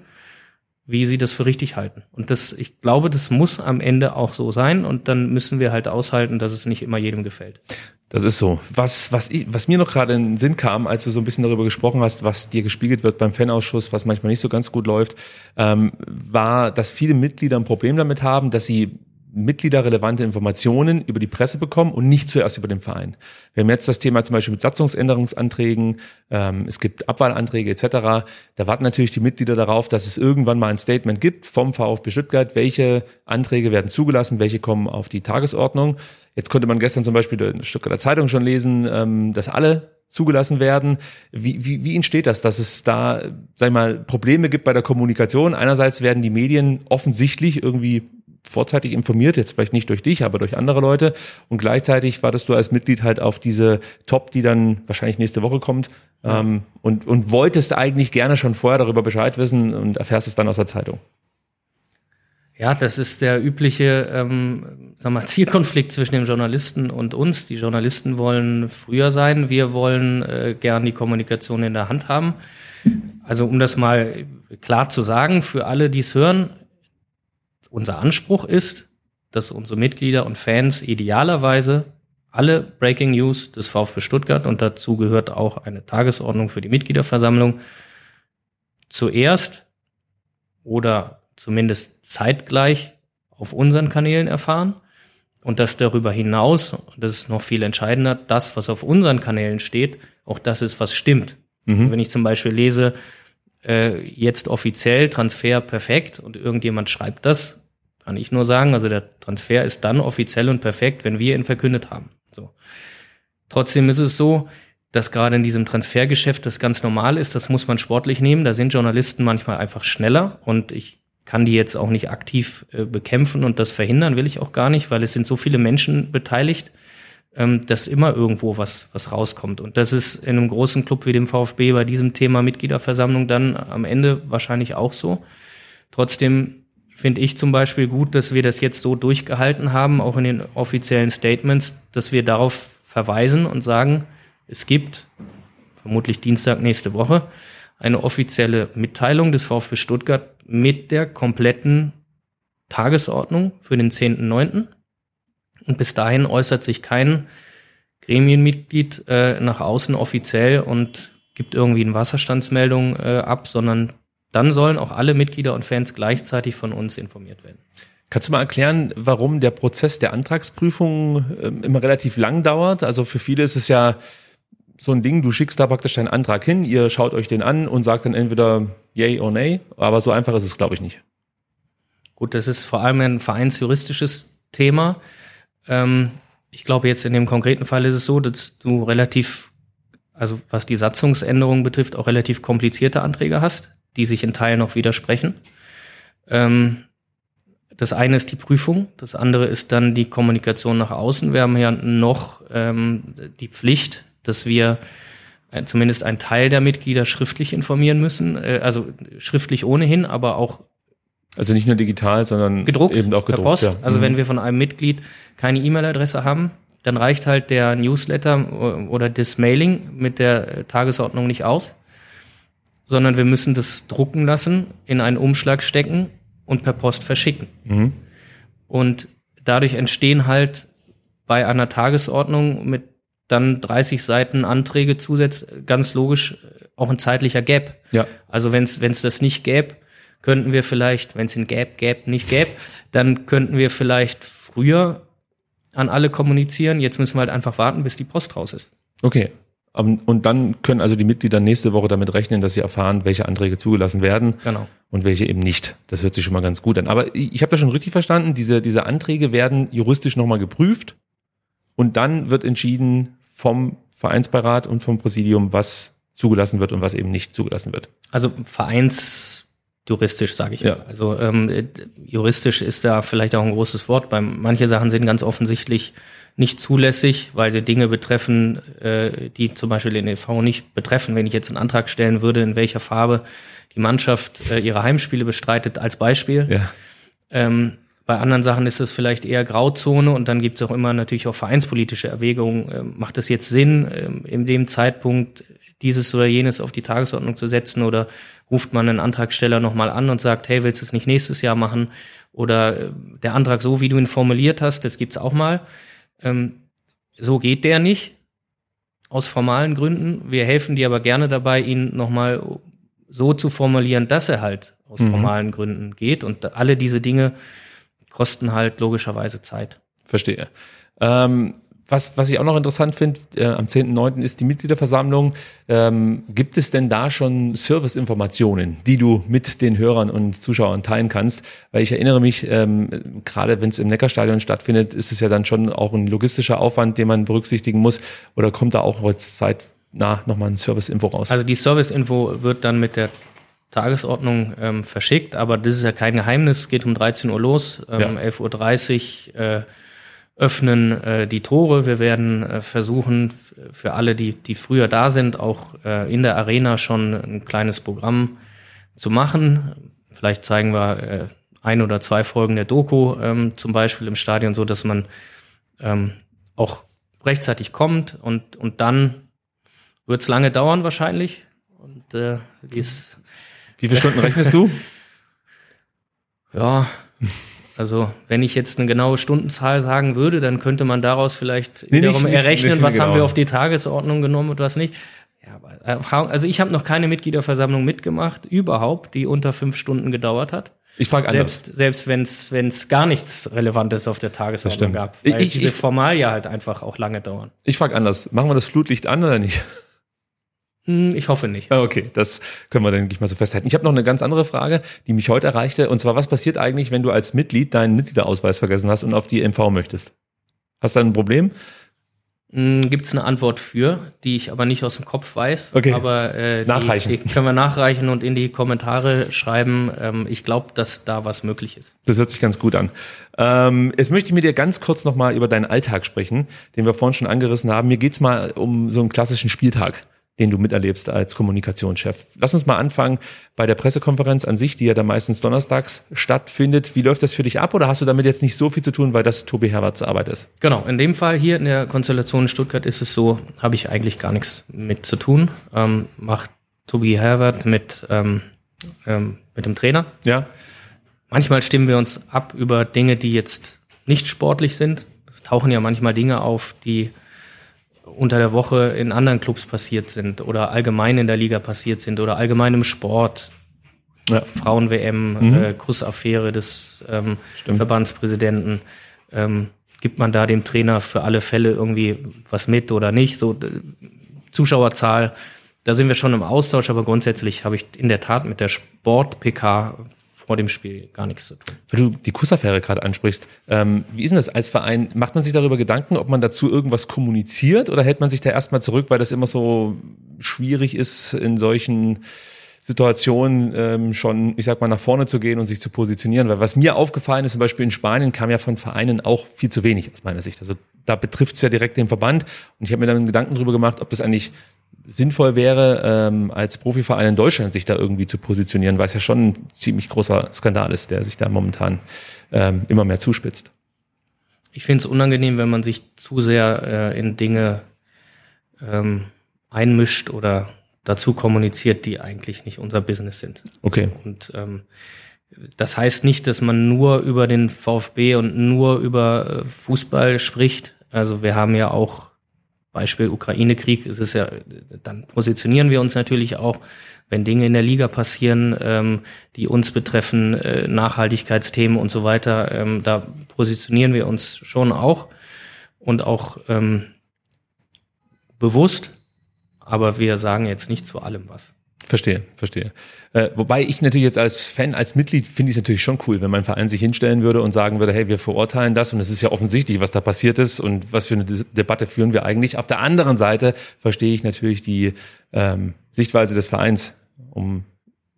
wie sie das für richtig halten. Und das, ich glaube, das muss am Ende auch so sein. Und dann müssen wir halt aushalten, dass es nicht immer jedem gefällt. Das ist so. Was, was, ich, was mir noch gerade in den Sinn kam, als du so ein bisschen darüber gesprochen hast, was dir gespiegelt wird beim Fanausschuss, was manchmal nicht so ganz gut läuft, ähm, war, dass viele Mitglieder ein Problem damit haben, dass sie mitgliederrelevante Informationen über die Presse bekommen und nicht zuerst über den Verein. Wir haben jetzt das Thema zum Beispiel mit Satzungsänderungsanträgen, ähm, es gibt Abwahlanträge etc. Da warten natürlich die Mitglieder darauf, dass es irgendwann mal ein Statement gibt vom VfB Stuttgart, welche Anträge werden zugelassen, welche kommen auf die Tagesordnung. Jetzt konnte man gestern zum Beispiel in der Stuttgarter Zeitung schon lesen, ähm, dass alle zugelassen werden. Wie, wie, wie entsteht das, dass es da, sag ich mal, Probleme gibt bei der Kommunikation? Einerseits werden die Medien offensichtlich irgendwie vorzeitig informiert, jetzt vielleicht nicht durch dich, aber durch andere Leute. Und gleichzeitig wartest du als Mitglied halt auf diese Top, die dann wahrscheinlich nächste Woche kommt. Ähm, und, und wolltest eigentlich gerne schon vorher darüber Bescheid wissen und erfährst es dann aus der Zeitung. Ja, das ist der übliche ähm, sag mal, Zielkonflikt zwischen dem Journalisten und uns. Die Journalisten wollen früher sein, wir wollen äh, gern die Kommunikation in der Hand haben. Also um das mal klar zu sagen, für alle, die es hören, unser Anspruch ist, dass unsere Mitglieder und Fans idealerweise alle Breaking News des VfB Stuttgart und dazu gehört auch eine Tagesordnung für die Mitgliederversammlung zuerst oder zumindest zeitgleich auf unseren Kanälen erfahren und dass darüber hinaus, und das ist noch viel entscheidender, das, was auf unseren Kanälen steht, auch das ist, was stimmt. Also wenn ich zum Beispiel lese, äh, jetzt offiziell Transfer perfekt und irgendjemand schreibt das, kann ich nur sagen, also der Transfer ist dann offiziell und perfekt, wenn wir ihn verkündet haben. So. Trotzdem ist es so, dass gerade in diesem Transfergeschäft das ganz normal ist, das muss man sportlich nehmen. Da sind Journalisten manchmal einfach schneller und ich kann die jetzt auch nicht aktiv äh, bekämpfen und das verhindern will ich auch gar nicht, weil es sind so viele Menschen beteiligt, ähm, dass immer irgendwo was, was rauskommt. Und das ist in einem großen Club wie dem VfB bei diesem Thema Mitgliederversammlung dann am Ende wahrscheinlich auch so. Trotzdem finde ich zum Beispiel gut, dass wir das jetzt so durchgehalten haben, auch in den offiziellen Statements, dass wir darauf verweisen und sagen, es gibt vermutlich Dienstag nächste Woche eine offizielle Mitteilung des VfB Stuttgart mit der kompletten Tagesordnung für den 10.9. Und bis dahin äußert sich kein Gremienmitglied äh, nach außen offiziell und gibt irgendwie eine Wasserstandsmeldung äh, ab, sondern dann sollen auch alle Mitglieder und Fans gleichzeitig von uns informiert werden. Kannst du mal erklären, warum der Prozess der Antragsprüfung äh, immer relativ lang dauert? Also für viele ist es ja so ein Ding, du schickst da praktisch deinen Antrag hin, ihr schaut euch den an und sagt dann entweder yay oder nay, aber so einfach ist es, glaube ich, nicht. Gut, das ist vor allem ein vereinsjuristisches Thema. Ähm, ich glaube, jetzt in dem konkreten Fall ist es so, dass du relativ, also was die Satzungsänderung betrifft, auch relativ komplizierte Anträge hast, die sich in Teilen auch widersprechen. Ähm, das eine ist die Prüfung, das andere ist dann die Kommunikation nach außen. Wir haben ja noch ähm, die Pflicht, dass wir äh, zumindest einen Teil der Mitglieder schriftlich informieren müssen, äh, also schriftlich ohnehin, aber auch Also nicht nur digital, sondern gedruckt, eben auch per gedruckt. Post. Ja. Also Mhm. wenn wir von einem Mitglied keine E-Mail-Adresse haben, dann reicht halt der Newsletter oder das Mailing mit der äh, Tagesordnung nicht aus, sondern wir müssen das drucken lassen, in einen Umschlag stecken und per Post verschicken. Mhm. Und dadurch entstehen halt bei einer Tagesordnung mit dann 30 Seiten Anträge zusätzlich ganz logisch äh, auch ein zeitlicher Gap. Ja. Also wenn es das nicht gäbe, könnten wir vielleicht, wenn es ihn gäbe, gäbe, nicht gäbe, dann könnten wir vielleicht früher an alle kommunizieren. Jetzt müssen wir halt einfach warten, bis die Post raus ist. Okay. Um, Und dann können also die Mitglieder nächste Woche damit rechnen, dass sie erfahren, welche Anträge zugelassen werden Genau. und welche eben nicht. Das hört sich schon mal ganz gut an. Aber ich, habe das schon richtig verstanden. Diese, diese Anträge werden juristisch nochmal geprüft und dann wird entschieden vom Vereinsbeirat und vom Präsidium, was zugelassen wird und was eben nicht zugelassen wird. Also vereinsjuristisch, sage ich Ja. mal. Also ähm, äh, juristisch ist da vielleicht auch ein großes Wort. Bei manche Sachen sind ganz offensichtlich nicht zulässig, weil sie Dinge betreffen, äh, die zum Beispiel den EV nicht betreffen. Wenn ich jetzt einen Antrag stellen würde, in welcher Farbe die Mannschaft äh, ihre Heimspiele bestreitet, als Beispiel. Ja. Ähm, bei anderen Sachen ist es vielleicht eher Grauzone und dann gibt es auch immer natürlich auch vereinspolitische Erwägungen. Ähm, macht es jetzt Sinn, ähm, in dem Zeitpunkt dieses oder jenes auf die Tagesordnung zu setzen oder ruft man einen Antragsteller nochmal an und sagt, hey, willst du es nicht nächstes Jahr machen? Oder äh, der Antrag so, wie du ihn formuliert hast, das gibt's auch mal. Ähm, so geht der nicht, aus formalen Gründen. Wir helfen dir aber gerne dabei, ihn nochmal so zu formulieren, dass er halt aus Mhm. formalen Gründen geht. Und alle diese Dinge kosten halt logischerweise Zeit. Verstehe. Ähm, was, was ich auch noch interessant finde, äh, am 10.9. ist die Mitgliederversammlung. Ähm, gibt es denn da schon Serviceinformationen, die du mit den Hörern und Zuschauern teilen kannst? Weil ich erinnere mich, ähm, gerade wenn es im Neckarstadion stattfindet, ist es ja dann schon auch ein logistischer Aufwand, den man berücksichtigen muss. Oder kommt da auch heute Zeit nochmal ein Serviceinfo raus? Also die Serviceinfo wird dann mit der Tagesordnung ähm, verschickt, aber das ist ja kein Geheimnis. Es geht um 13 Uhr los, ähm, Ja. 11.30 Uhr äh, öffnen äh, die Tore. Wir werden äh, versuchen, für alle, die, die früher da sind, auch äh, in der Arena schon ein kleines Programm zu machen. Vielleicht zeigen wir äh, ein oder zwei Folgen der Doku ähm, zum Beispiel im Stadion, so dass man ähm, auch rechtzeitig kommt und, und dann wird es lange dauern wahrscheinlich. Und äh, dies, Wie viele Stunden rechnest du? ja, also wenn ich jetzt eine genaue Stundenzahl sagen würde, dann könnte man daraus vielleicht Nee, wiederum nicht- errechnen, nicht was haben genau. wir auf die Tagesordnung genommen und was nicht. Ja, aber Erfahrung, also ich habe noch keine Mitgliederversammlung mitgemacht, überhaupt, die unter fünf Stunden gedauert hat. Ich frage anders. Selbst, selbst wenn es wenn's gar nichts Relevantes auf der Tagesordnung gab. Weil Ich- diese ich- Formalia halt einfach auch lange dauern. Ich frage anders. Machen wir das Flutlicht an oder nicht? Hm, ich hoffe nicht. Ah, Okay, das können wir dann denke ich mal so festhalten. Ich habe noch eine ganz andere Frage, die mich heute erreichte. Und zwar, was passiert eigentlich, wenn du als Mitglied deinen Mitgliederausweis vergessen hast und auf die MV möchtest? Hast du da ein Problem? Gibt es eine Antwort für, die ich aber nicht aus dem Kopf weiß. Okay. Aber äh, Nachreichen. Die, die können wir nachreichen und in die Kommentare schreiben. Ähm, ich glaube, dass da was möglich ist. Das hört sich ganz gut an. Ähm, jetzt möchte ich mit dir ganz kurz nochmal über deinen Alltag sprechen, den wir vorhin schon angerissen haben. Mir geht's mal um so einen klassischen Spieltag, den du miterlebst als Kommunikationschef. Lass uns mal anfangen bei der Pressekonferenz an sich, die ja da meistens donnerstags stattfindet. Wie läuft das für dich ab oder hast du damit jetzt nicht so viel zu tun, weil das Tobi Herberts Arbeit ist? Genau, in dem Fall hier in der Konstellation in Stuttgart ist es so, habe ich eigentlich gar nichts mit zu tun. Ähm, macht Tobi Herbert mit, ähm, ähm, mit dem Trainer. Ja? Manchmal stimmen wir uns ab über Dinge, die jetzt nicht sportlich sind. Es tauchen ja manchmal Dinge auf, die unter der Woche in anderen Clubs passiert sind oder allgemein in der Liga passiert sind oder allgemein im Sport. Ja. Frauen-WM, Mhm. äh, Kussaffäre des ähm, Verbandspräsidenten. Ähm, gibt man da dem Trainer für alle Fälle irgendwie was mit oder nicht? So Zuschauerzahl, da sind wir schon im Austausch, aber grundsätzlich habe ich in der Tat mit der Sport-PK vor dem Spiel gar nichts zu tun. Weil du die Kussaffäre gerade ansprichst, ähm, wie ist denn das als Verein? Macht man sich darüber Gedanken, ob man dazu irgendwas kommuniziert oder hält man sich da erstmal zurück, weil das immer so schwierig ist, in solchen Situationen ähm, schon, ich sag mal, nach vorne zu gehen und sich zu positionieren? Weil was mir aufgefallen ist, zum Beispiel in Spanien kam ja von Vereinen auch viel zu wenig aus meiner Sicht. Also da betrifft es ja direkt den Verband und ich habe mir dann Gedanken darüber gemacht, ob das eigentlich sinnvoll wäre, ähm, als Profiverein in Deutschland sich da irgendwie zu positionieren, weil es ja schon ein ziemlich großer Skandal ist, der sich da momentan ähm, immer mehr zuspitzt. Ich finde es unangenehm, wenn man sich zu sehr äh, in Dinge ähm, einmischt oder dazu kommuniziert, die eigentlich nicht unser Business sind. Okay. Und ähm, das heißt nicht, dass man nur über den VfB und nur über äh, Fußball spricht. Also wir haben ja auch Beispiel Ukraine-Krieg, es ist ja, dann positionieren wir uns natürlich auch, wenn Dinge in der Liga passieren, ähm, die uns betreffen, äh, Nachhaltigkeitsthemen und so weiter, ähm, da positionieren wir uns schon auch und auch ähm, bewusst, aber wir sagen jetzt nicht zu allem was. Verstehe, verstehe. Äh, wobei ich natürlich jetzt als Fan, als Mitglied finde ich es natürlich schon cool, wenn mein Verein sich hinstellen würde und sagen würde, hey, wir verurteilen das und es ist ja offensichtlich, was da passiert ist und was für eine Dis- Debatte führen wir eigentlich. Auf der anderen Seite verstehe ich natürlich die ähm, Sichtweise des Vereins, um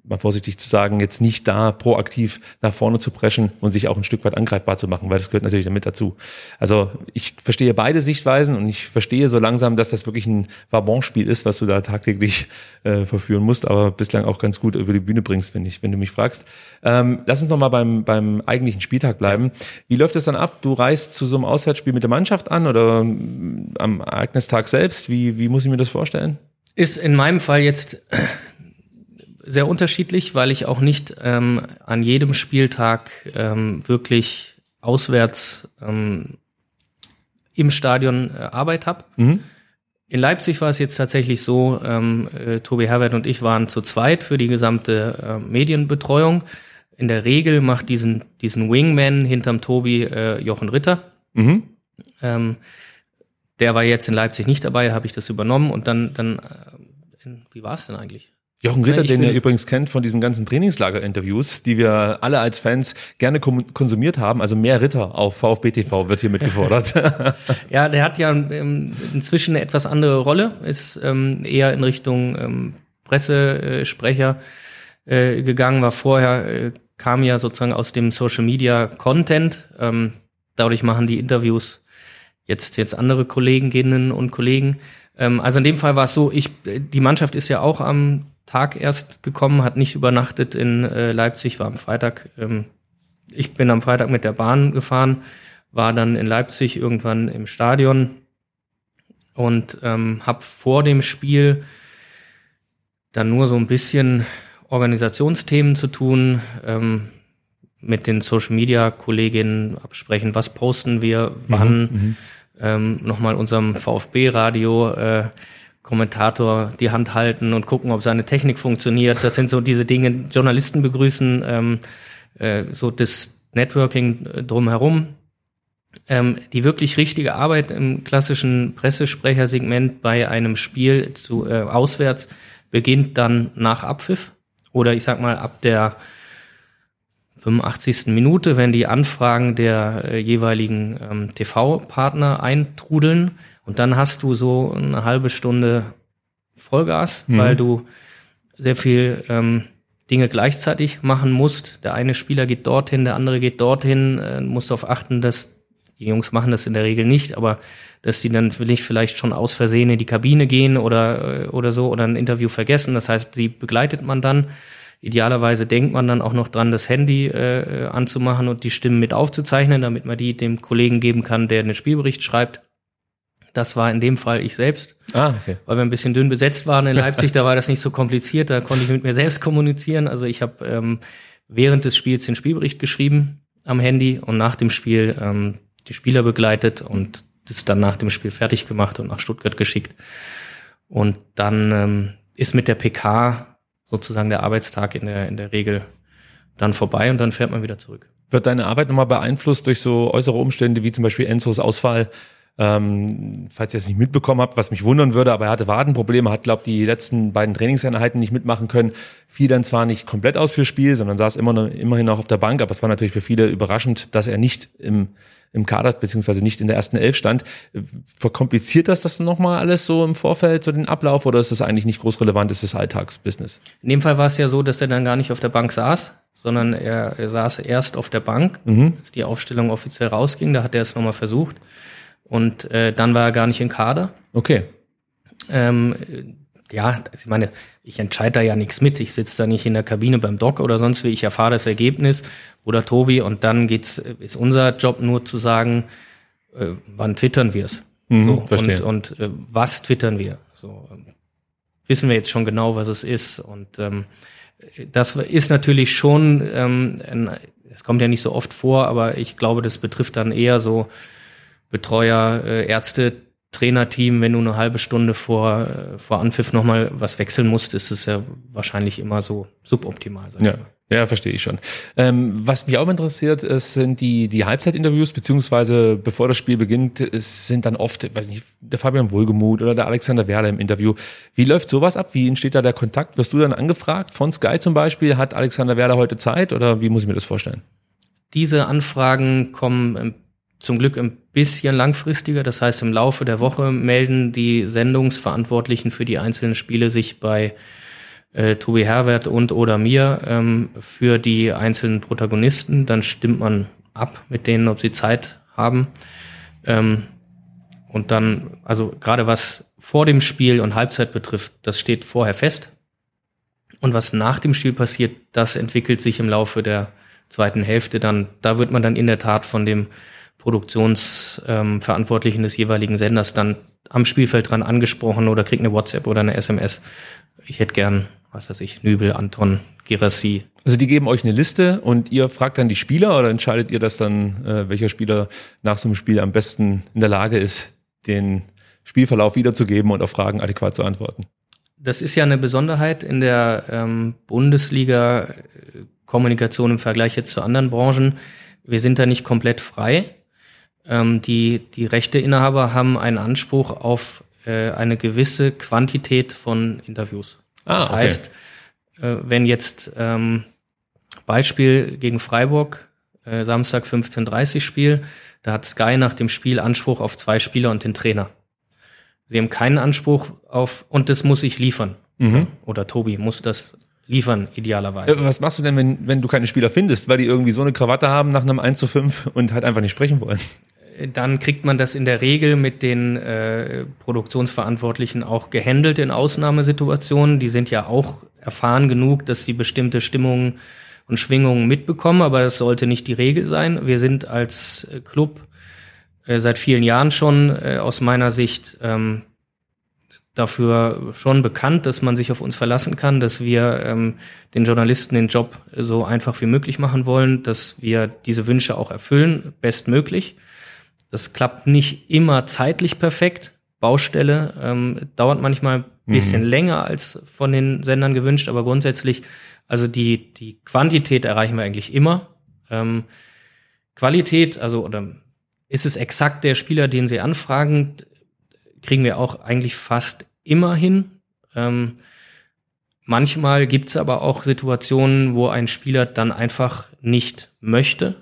mal vorsichtig zu sagen, jetzt nicht da proaktiv nach vorne zu preschen und sich auch ein Stück weit angreifbar zu machen, weil das gehört natürlich damit dazu. Also ich verstehe beide Sichtweisen und ich verstehe so langsam, dass das wirklich ein Vabonspiel ist, was du da tagtäglich äh, verführen musst, aber bislang auch ganz gut über die Bühne bringst, wenn ich, wenn du mich fragst. Ähm, lass uns noch mal beim, beim eigentlichen Spieltag bleiben. Wie läuft es dann ab? Du reist zu so einem Auswärtsspiel mit der Mannschaft an oder ähm, am Ereignistag selbst? Wie, wie muss ich mir das vorstellen? Ist in meinem Fall jetzt sehr unterschiedlich, weil ich auch nicht ähm, an jedem Spieltag ähm, wirklich auswärts ähm, im Stadion äh, Arbeit habe. Mhm. In Leipzig war es jetzt tatsächlich so, ähm, äh, Tobi Herbert und ich waren zu zweit für die gesamte äh, Medienbetreuung. In der Regel macht diesen, diesen Wingman hinterm Tobi äh, Jochen Ritter. Mhm. Ähm, der war jetzt in Leipzig nicht dabei, habe ich das übernommen und dann, dann äh, in, wie war es denn eigentlich? Jochen Ritter, den ihr übrigens kennt von diesen ganzen Trainingslager-Interviews, die wir alle als Fans gerne konsumiert haben. Also mehr Ritter auf VfB TV wird hier mitgefordert. Ja, der hat ja ähm, inzwischen eine etwas andere Rolle, ist ähm, eher in Richtung ähm, Pressesprecher äh, gegangen, war vorher, äh, kam ja sozusagen aus dem Social Media Content. Ähm, dadurch machen die Interviews jetzt, jetzt andere Kolleginnen und Kollegen. Ähm, also in dem Fall war es so, ich, die Mannschaft ist ja auch am Tag erst gekommen, hat nicht übernachtet in äh, Leipzig, war am Freitag. Ähm, ich bin am Freitag mit der Bahn gefahren, war dann in Leipzig irgendwann im Stadion und ähm, habe vor dem Spiel dann nur so ein bisschen Organisationsthemen zu tun, ähm, mit den Social Media Kolleginnen absprechen, was posten wir, wann, ähm, nochmal unserem VfB-Radio äh, Kommentator die Hand halten und gucken, ob seine Technik funktioniert. Das sind so diese Dinge, Journalisten begrüßen, ähm, äh, so das Networking äh, drumherum. Ähm, die wirklich richtige Arbeit im klassischen Pressesprechersegment bei einem Spiel zu äh, auswärts beginnt dann nach Abpfiff oder ich sag mal ab der 85. Minute, wenn die Anfragen der äh, jeweiligen ähm, TV-Partner eintrudeln und dann hast du so eine halbe Stunde Vollgas, weil du sehr viel ähm, Dinge gleichzeitig machen musst. Der eine Spieler geht dorthin, der andere geht dorthin. Äh, musst darauf achten, dass die Jungs machen das in der Regel nicht, aber dass die dann nicht vielleicht schon aus Versehen in die Kabine gehen oder, äh, oder so oder ein Interview vergessen. Das heißt, die begleitet man dann. Idealerweise denkt man dann auch noch dran, das Handy äh, anzumachen und die Stimmen mit aufzuzeichnen, damit man die dem Kollegen geben kann, der den Spielbericht schreibt. Das war in dem Fall ich selbst, ah, okay. weil wir ein bisschen dünn besetzt waren in Leipzig. da war das nicht so kompliziert, da konnte ich mit mir selbst kommunizieren. Also ich habe ähm, während des Spiels den Spielbericht geschrieben am Handy und nach dem Spiel ähm, die Spieler begleitet und das dann nach dem Spiel fertig gemacht und nach Stuttgart geschickt. Und dann ähm, ist mit der PK sozusagen der Arbeitstag in der, in der Regel dann vorbei und dann fährt man wieder zurück. Wird deine Arbeit nochmal beeinflusst durch so äußere Umstände wie zum Beispiel Enzos Ausfall? Ähm, falls ihr es nicht mitbekommen habt, was mich wundern würde, aber er hatte Wadenprobleme, hat, glaube die letzten beiden Trainingseinheiten nicht mitmachen können. Fiel dann zwar nicht komplett aus fürs Spiel, sondern saß immer immerhin noch auf der Bank, aber es war natürlich für viele überraschend, dass er nicht im, im Kader beziehungsweise nicht in der ersten Elf stand. Verkompliziert das das nochmal alles so im Vorfeld, so den Ablauf, oder ist das eigentlich nicht groß relevant, ist das Alltagsbusiness? In dem Fall war es ja so, dass er dann gar nicht auf der Bank saß, sondern er, er saß erst auf der Bank, mhm. als die Aufstellung offiziell rausging, da hat er es nochmal versucht. Und äh, dann war er gar nicht im Kader. Okay. Ähm, ja, also ich meine, ich entscheide da ja nichts mit. Ich sitze da nicht in der Kabine beim Doc oder sonst wie. Ich erfahre das Ergebnis oder Tobi und dann geht's, ist unser Job nur zu sagen, äh, wann twittern wir es. Mhm, so, verstehe. und, und äh, was twittern wir? So, ähm, wissen wir jetzt schon genau, was es ist. Und ähm, das ist natürlich schon, ähm, ein, es kommt ja nicht so oft vor, aber ich glaube, das betrifft dann eher so Betreuer, äh, Ärzte, Trainerteam, wenn du eine halbe Stunde vor, vor Anpfiff nochmal was wechseln musst, ist es ja wahrscheinlich immer so suboptimal. Sag ja. Ja, verstehe ich schon. Ähm, was mich auch interessiert, ist, sind die, die Halbzeitinterviews, beziehungsweise bevor das Spiel beginnt, es sind dann oft, weiß nicht, der Fabian Wohlgemuth oder der Alexander Werler im Interview. Wie läuft sowas ab? Wie entsteht da der Kontakt? Wirst du dann angefragt von Sky zum Beispiel? Hat Alexander Werler heute Zeit oder wie muss ich mir das vorstellen? Diese Anfragen kommen zum Glück ein bisschen langfristiger. Das heißt, im Laufe der Woche melden die Sendungsverantwortlichen für die einzelnen Spiele sich bei äh, Tobi Herwert und oder mir ähm, für die einzelnen Protagonisten. Dann stimmt man ab mit denen, ob sie Zeit haben. Ähm, und dann, also gerade was vor dem Spiel und Halbzeit betrifft, das steht vorher fest. Und was nach dem Spiel passiert, das entwickelt sich im Laufe der zweiten Hälfte dann. Da wird man dann in der Tat von dem Produktionsverantwortlichen ähm, des jeweiligen Senders dann am Spielfeld dran angesprochen oder kriegt eine WhatsApp oder eine SMS. Ich hätte gern, was weiß ich, Nübel, Anton, Girassi. Also die geben euch eine Liste und ihr fragt dann die Spieler oder entscheidet ihr das dann, äh, welcher Spieler nach so einem Spiel am besten in der Lage ist, den Spielverlauf wiederzugeben und auf Fragen adäquat zu antworten? Das ist ja eine Besonderheit in der ähm, Bundesliga-Kommunikation im Vergleich jetzt zu anderen Branchen. Wir sind da nicht komplett frei. Ähm, die, die Rechteinhaber haben einen Anspruch auf äh, eine gewisse Quantität von Interviews. Ah, das okay. heißt, äh, wenn jetzt ähm, Beispiel gegen Freiburg, äh, Samstag 15.30 Spiel, da hat Sky nach dem Spiel Anspruch auf zwei Spieler und den Trainer. Sie haben keinen Anspruch auf, und das muss ich liefern. Mhm. Oder Tobi muss das liefern, idealerweise. Äh, Was machst du denn, wenn, wenn du keine Spieler findest, weil die irgendwie so eine Krawatte haben nach einem 1 zu 5 und halt einfach nicht sprechen wollen? Dann kriegt man das in der Regel mit den äh, Produktionsverantwortlichen auch gehandelt in Ausnahmesituationen. Die sind ja auch erfahren genug, dass sie bestimmte Stimmungen und Schwingungen mitbekommen, aber das sollte nicht die Regel sein. Wir sind als äh, Club äh, seit vielen Jahren schon äh, aus meiner Sicht ähm, dafür schon bekannt, dass man sich auf uns verlassen kann, dass wir ähm, den Journalisten den Job so einfach wie möglich machen wollen, dass wir diese Wünsche auch erfüllen, bestmöglich. Das klappt nicht immer zeitlich perfekt. Baustelle ähm, dauert manchmal ein bisschen mhm. länger als von den Sendern gewünscht, aber grundsätzlich, also die, die Quantität erreichen wir eigentlich immer. Ähm, Qualität, also oder ist es exakt der Spieler, den Sie anfragen, kriegen wir auch eigentlich fast immer hin. Ähm, manchmal gibt es aber auch Situationen, wo ein Spieler dann einfach nicht möchte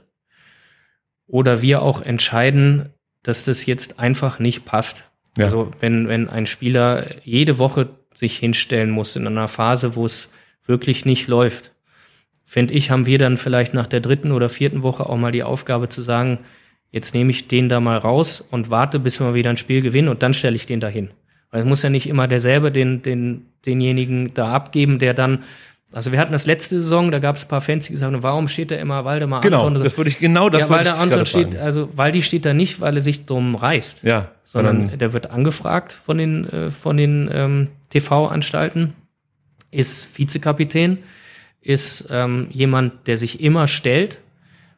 oder wir auch entscheiden, dass das jetzt einfach nicht passt. Ja. Also wenn, wenn ein Spieler jede Woche sich hinstellen muss in einer Phase, wo es wirklich nicht läuft, finde ich, haben wir dann vielleicht nach der dritten oder vierten Woche auch mal die Aufgabe zu sagen, jetzt nehme ich den da mal raus und warte, bis wir wieder ein Spiel gewinnen und dann stelle ich den dahin. Weil es muss ja nicht immer derselbe den, den, denjenigen da abgeben, der dann also wir hatten das letzte Saison, da gab es ein paar Fans, die gesagt haben, warum steht da immer Waldemar genau, Anton? das würde ich genau das ja, weil der ich Anton steht, fragen. also Waldi steht da nicht, weil er sich drum reißt, Ja, sondern sondern der wird angefragt von den äh, von den ähm, TV-Anstalten, ist Vizekapitän, ist ähm, jemand, der sich immer stellt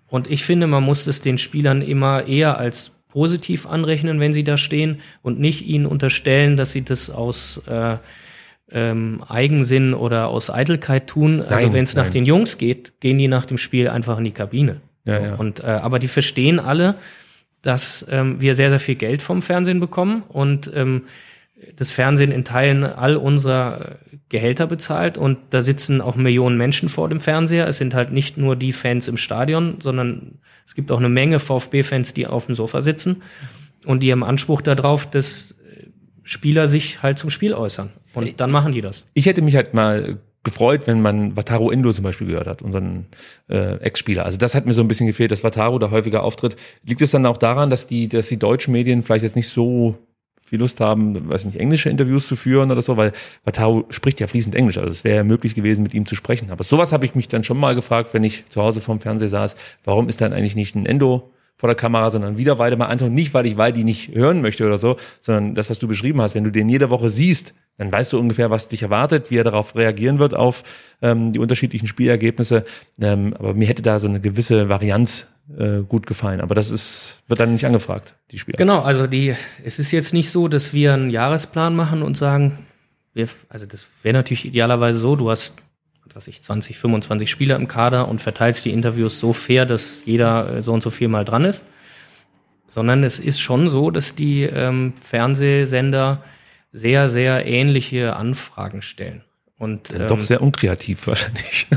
und ich finde, man muss es den Spielern immer eher als positiv anrechnen, wenn sie da stehen und nicht ihnen unterstellen, dass sie das aus äh, ähm, Eigensinn oder aus Eitelkeit tun. Also Nein, wenn es nach den Jungs geht, gehen die nach dem Spiel einfach in die Kabine. Ja, ja. Und äh, aber die verstehen alle, dass ähm, wir sehr sehr viel Geld vom Fernsehen bekommen und ähm, das Fernsehen in Teilen all unserer äh, Gehälter bezahlt und da sitzen auch Millionen Menschen vor dem Fernseher. Es sind halt nicht nur die Fans im Stadion, sondern es gibt auch eine Menge VfB-Fans, die auf dem Sofa sitzen und die haben Anspruch darauf, dass Spieler sich halt zum Spiel äußern. Und dann machen die das. Ich hätte mich halt mal gefreut, wenn man Wataru Endo zum Beispiel gehört hat, unseren äh, Ex-Spieler. Also das hat mir so ein bisschen gefehlt, dass Wataru da häufiger auftritt. Liegt es dann auch daran, dass die, dass die deutschen Medien vielleicht jetzt nicht so viel Lust haben, weiß nicht, englische Interviews zu führen oder so, weil Wataru spricht ja fließend Englisch, also es wäre ja möglich gewesen, mit ihm zu sprechen. Aber sowas habe ich mich dann schon mal gefragt, wenn ich zu Hause vorm Fernseher saß, warum ist dann eigentlich nicht ein Endo vor der Kamera, sondern wieder Weidemar Anton, nicht weil ich Waldi nicht hören möchte oder so, sondern das, was du beschrieben hast, wenn du den jede Woche siehst, dann weißt du ungefähr, was dich erwartet, wie er darauf reagieren wird, auf ähm, die unterschiedlichen Spielergebnisse. Ähm, aber mir hätte da so eine gewisse Varianz äh, gut gefallen. Aber das ist, wird dann nicht angefragt, die Spieler. Genau, also die, es ist jetzt nicht so, dass wir einen Jahresplan machen und sagen, wir, also das wäre natürlich idealerweise so, du hast, was ich, 20, 25 Spieler im Kader und verteilst die Interviews so fair, dass jeder äh, so und so viel mal dran ist. Sondern es ist schon so, dass die ähm, Fernsehsender sehr, sehr ähnliche Anfragen stellen. Und ähm, Doch sehr unkreativ wahrscheinlich.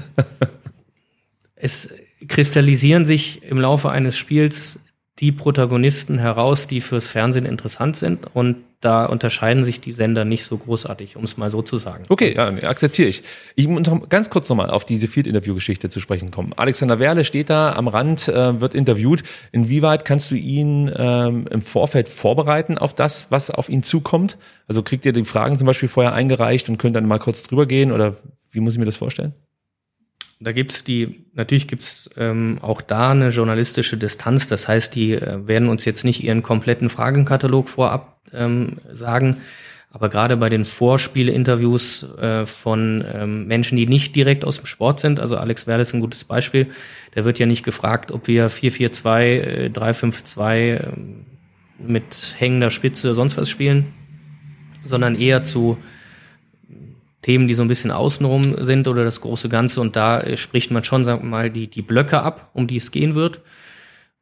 es kristallisieren sich im Laufe eines Spiels die Protagonisten heraus, die fürs Fernsehen interessant sind. Und da unterscheiden sich die Sender nicht so großartig, um es mal so zu sagen. Okay, ja, akzeptiere ich. Ich muss noch ganz kurz nochmal auf diese Field-Interview-Geschichte zu sprechen kommen. Alexander Werle steht da am Rand, äh, wird interviewt. Inwieweit kannst du ihn ähm, im Vorfeld vorbereiten auf das, was auf ihn zukommt? Also kriegt ihr die Fragen zum Beispiel vorher eingereicht und könnt dann mal kurz drüber gehen oder wie muss ich mir das vorstellen? Da gibt's die, natürlich gibt's ähm, auch da eine journalistische Distanz. Das heißt, die äh, werden uns jetzt nicht ihren kompletten Fragenkatalog vorab ähm, sagen. Aber gerade bei den Vorspiele-Interviews äh, von ähm, Menschen, die nicht direkt aus dem Sport sind, also Alex Werle ist ein gutes Beispiel, der wird ja nicht gefragt, ob wir 4-4-2, äh, 3-5-2 äh, mit hängender Spitze sonst was spielen, sondern eher zu Themen, die so ein bisschen außenrum sind oder das große Ganze. Und da äh, spricht man schon, sagen wir mal, die, die Blöcke ab, um die es gehen wird,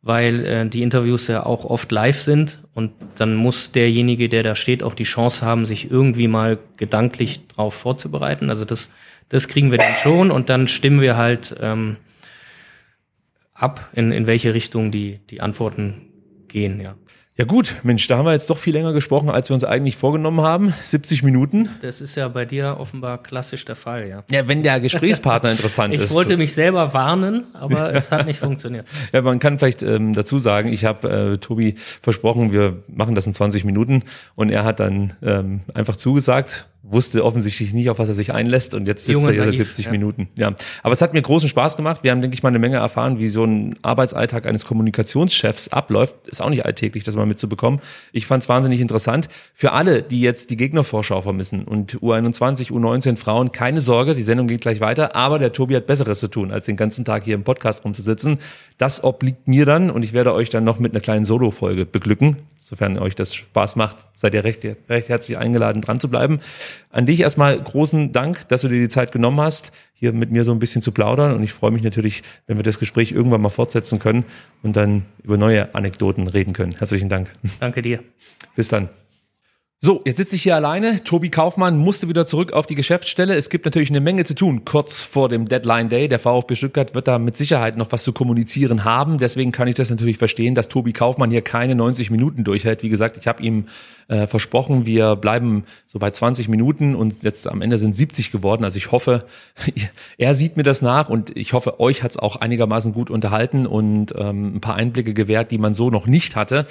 weil äh, die Interviews ja auch oft live sind. Und dann muss derjenige, der da steht, auch die Chance haben, sich irgendwie mal gedanklich drauf vorzubereiten. Also das, das kriegen wir dann schon und dann stimmen wir halt ähm, ab, in, in welche Richtung die, die Antworten gehen, ja. Ja gut, Mensch, da haben wir jetzt doch viel länger gesprochen, als wir uns eigentlich vorgenommen haben. 70 Minuten. Das ist ja bei dir offenbar klassisch der Fall, ja. Ja, wenn der Gesprächspartner interessant Ich ist. wollte mich selber warnen, aber es hat nicht funktioniert. Ja, man kann vielleicht ähm, dazu sagen, ich habe äh, Tobi versprochen, wir machen das in 20 Minuten und er hat dann ähm, einfach zugesagt, wusste offensichtlich nicht, auf was er sich einlässt und jetzt sitzt er hier seit naiv, 70 ja. Minuten. Ja, aber es hat mir großen Spaß gemacht. Wir haben, denke ich mal, eine Menge erfahren, wie so ein Arbeitsalltag eines Kommunikationschefs abläuft. Ist auch nicht alltäglich, das mal mitzubekommen. Ich fand es wahnsinnig interessant. Für alle, die jetzt die Gegnervorschau vermissen und U21, U19 Frauen, keine Sorge, die Sendung geht gleich weiter, aber der Tobi hat Besseres zu tun, als den ganzen Tag hier im Podcast rumzusitzen. Das obliegt mir dann und ich werde euch dann noch mit einer kleinen Solo-Folge beglücken. Sofern euch das Spaß macht, seid ihr recht, recht herzlich eingeladen, dran zu bleiben. An dich erstmal großen Dank, dass du dir die Zeit genommen hast, hier mit mir so ein bisschen zu plaudern. Und ich freue mich natürlich, wenn wir das Gespräch irgendwann mal fortsetzen können und dann über neue Anekdoten reden können. Herzlichen Dank. Danke dir. Bis dann. So, jetzt sitze ich hier alleine. Tobi Kaufmann musste wieder zurück auf die Geschäftsstelle. Es gibt natürlich eine Menge zu tun, kurz vor dem Deadline Day. Der VfB Stuttgart wird da mit Sicherheit noch was zu kommunizieren haben. Deswegen kann ich das natürlich verstehen, dass Tobi Kaufmann hier keine 90 Minuten durchhält. Wie gesagt, ich habe ihm äh, versprochen, wir bleiben so bei 20 Minuten und jetzt am Ende sind 70 geworden. Also ich hoffe, er sieht mir das nach und ich hoffe, euch hat es auch einigermaßen gut unterhalten und ähm, ein paar Einblicke gewährt, die man so noch nicht hatte.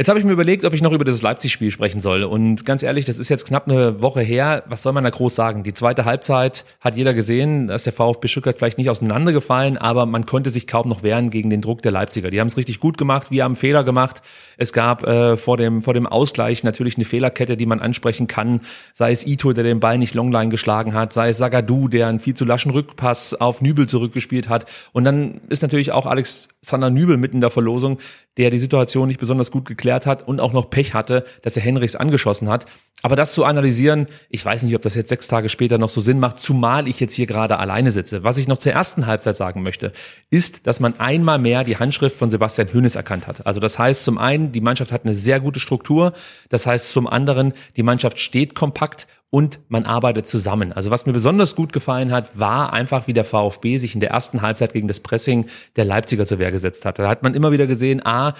Jetzt habe ich mir überlegt, ob ich noch über dieses Leipzig-Spiel sprechen soll. Und ganz ehrlich, das ist jetzt knapp eine Woche her. Was soll man da groß sagen? Die zweite Halbzeit hat jeder gesehen, dass der VfB Stuttgart vielleicht nicht auseinandergefallen, aber man konnte sich kaum noch wehren gegen den Druck der Leipziger. Die haben es richtig gut gemacht, wir haben Fehler gemacht. Es gab äh, vor, dem, vor dem Ausgleich natürlich eine Fehlerkette, die man ansprechen kann. Sei es Ito, der den Ball nicht Longline geschlagen hat, sei es Sagadu, der einen viel zu laschen Rückpass auf Nübel zurückgespielt hat. Und dann ist natürlich auch Alexander Nübel mitten in der Verlosung, der die Situation nicht besonders gut geklärt hat und auch noch Pech hatte, dass er Henrichs angeschossen hat. Aber das zu analysieren, ich weiß nicht, ob das jetzt sechs Tage später noch so Sinn macht, zumal ich jetzt hier gerade alleine sitze. Was ich noch zur ersten Halbzeit sagen möchte, ist, dass man einmal mehr die Handschrift von Sebastian Hönes erkannt hat. Also das heißt zum einen, die Mannschaft hat eine sehr gute Struktur. Das heißt zum anderen, die Mannschaft steht kompakt und man arbeitet zusammen. Also was mir besonders gut gefallen hat, war einfach, wie der VfB sich in der ersten Halbzeit gegen das Pressing der Leipziger zur Wehr gesetzt hat. Da hat man immer wieder gesehen, a,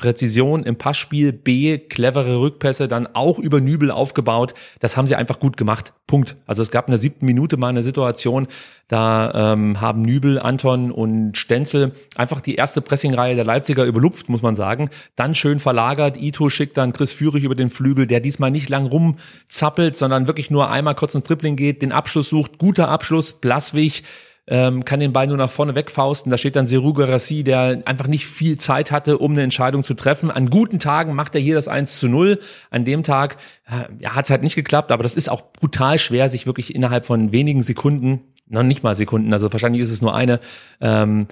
Präzision im Passspiel, B, clevere Rückpässe, dann auch über Nübel aufgebaut. Das haben sie einfach gut gemacht. Punkt. Also es gab in der siebten Minute mal eine Situation, da ähm, haben Nübel, Anton und Stenzel einfach die erste Pressingreihe der Leipziger überlupft, muss man sagen. Dann schön verlagert. Ito schickt dann Chris Führig über den Flügel, der diesmal nicht lang rumzappelt, sondern wirklich nur einmal kurz ins Tripling geht, den Abschluss sucht. Guter Abschluss, Blaswig ähm, kann den Ball nur nach vorne wegfausten. Da steht dann Seru Garassi, der einfach nicht viel Zeit hatte, um eine Entscheidung zu treffen. An guten Tagen macht er hier das 1 zu 0. An dem Tag äh, ja, hat es halt nicht geklappt, aber das ist auch brutal schwer, sich wirklich innerhalb von wenigen Sekunden, noch nicht mal Sekunden, also wahrscheinlich ist es nur eine, ähm,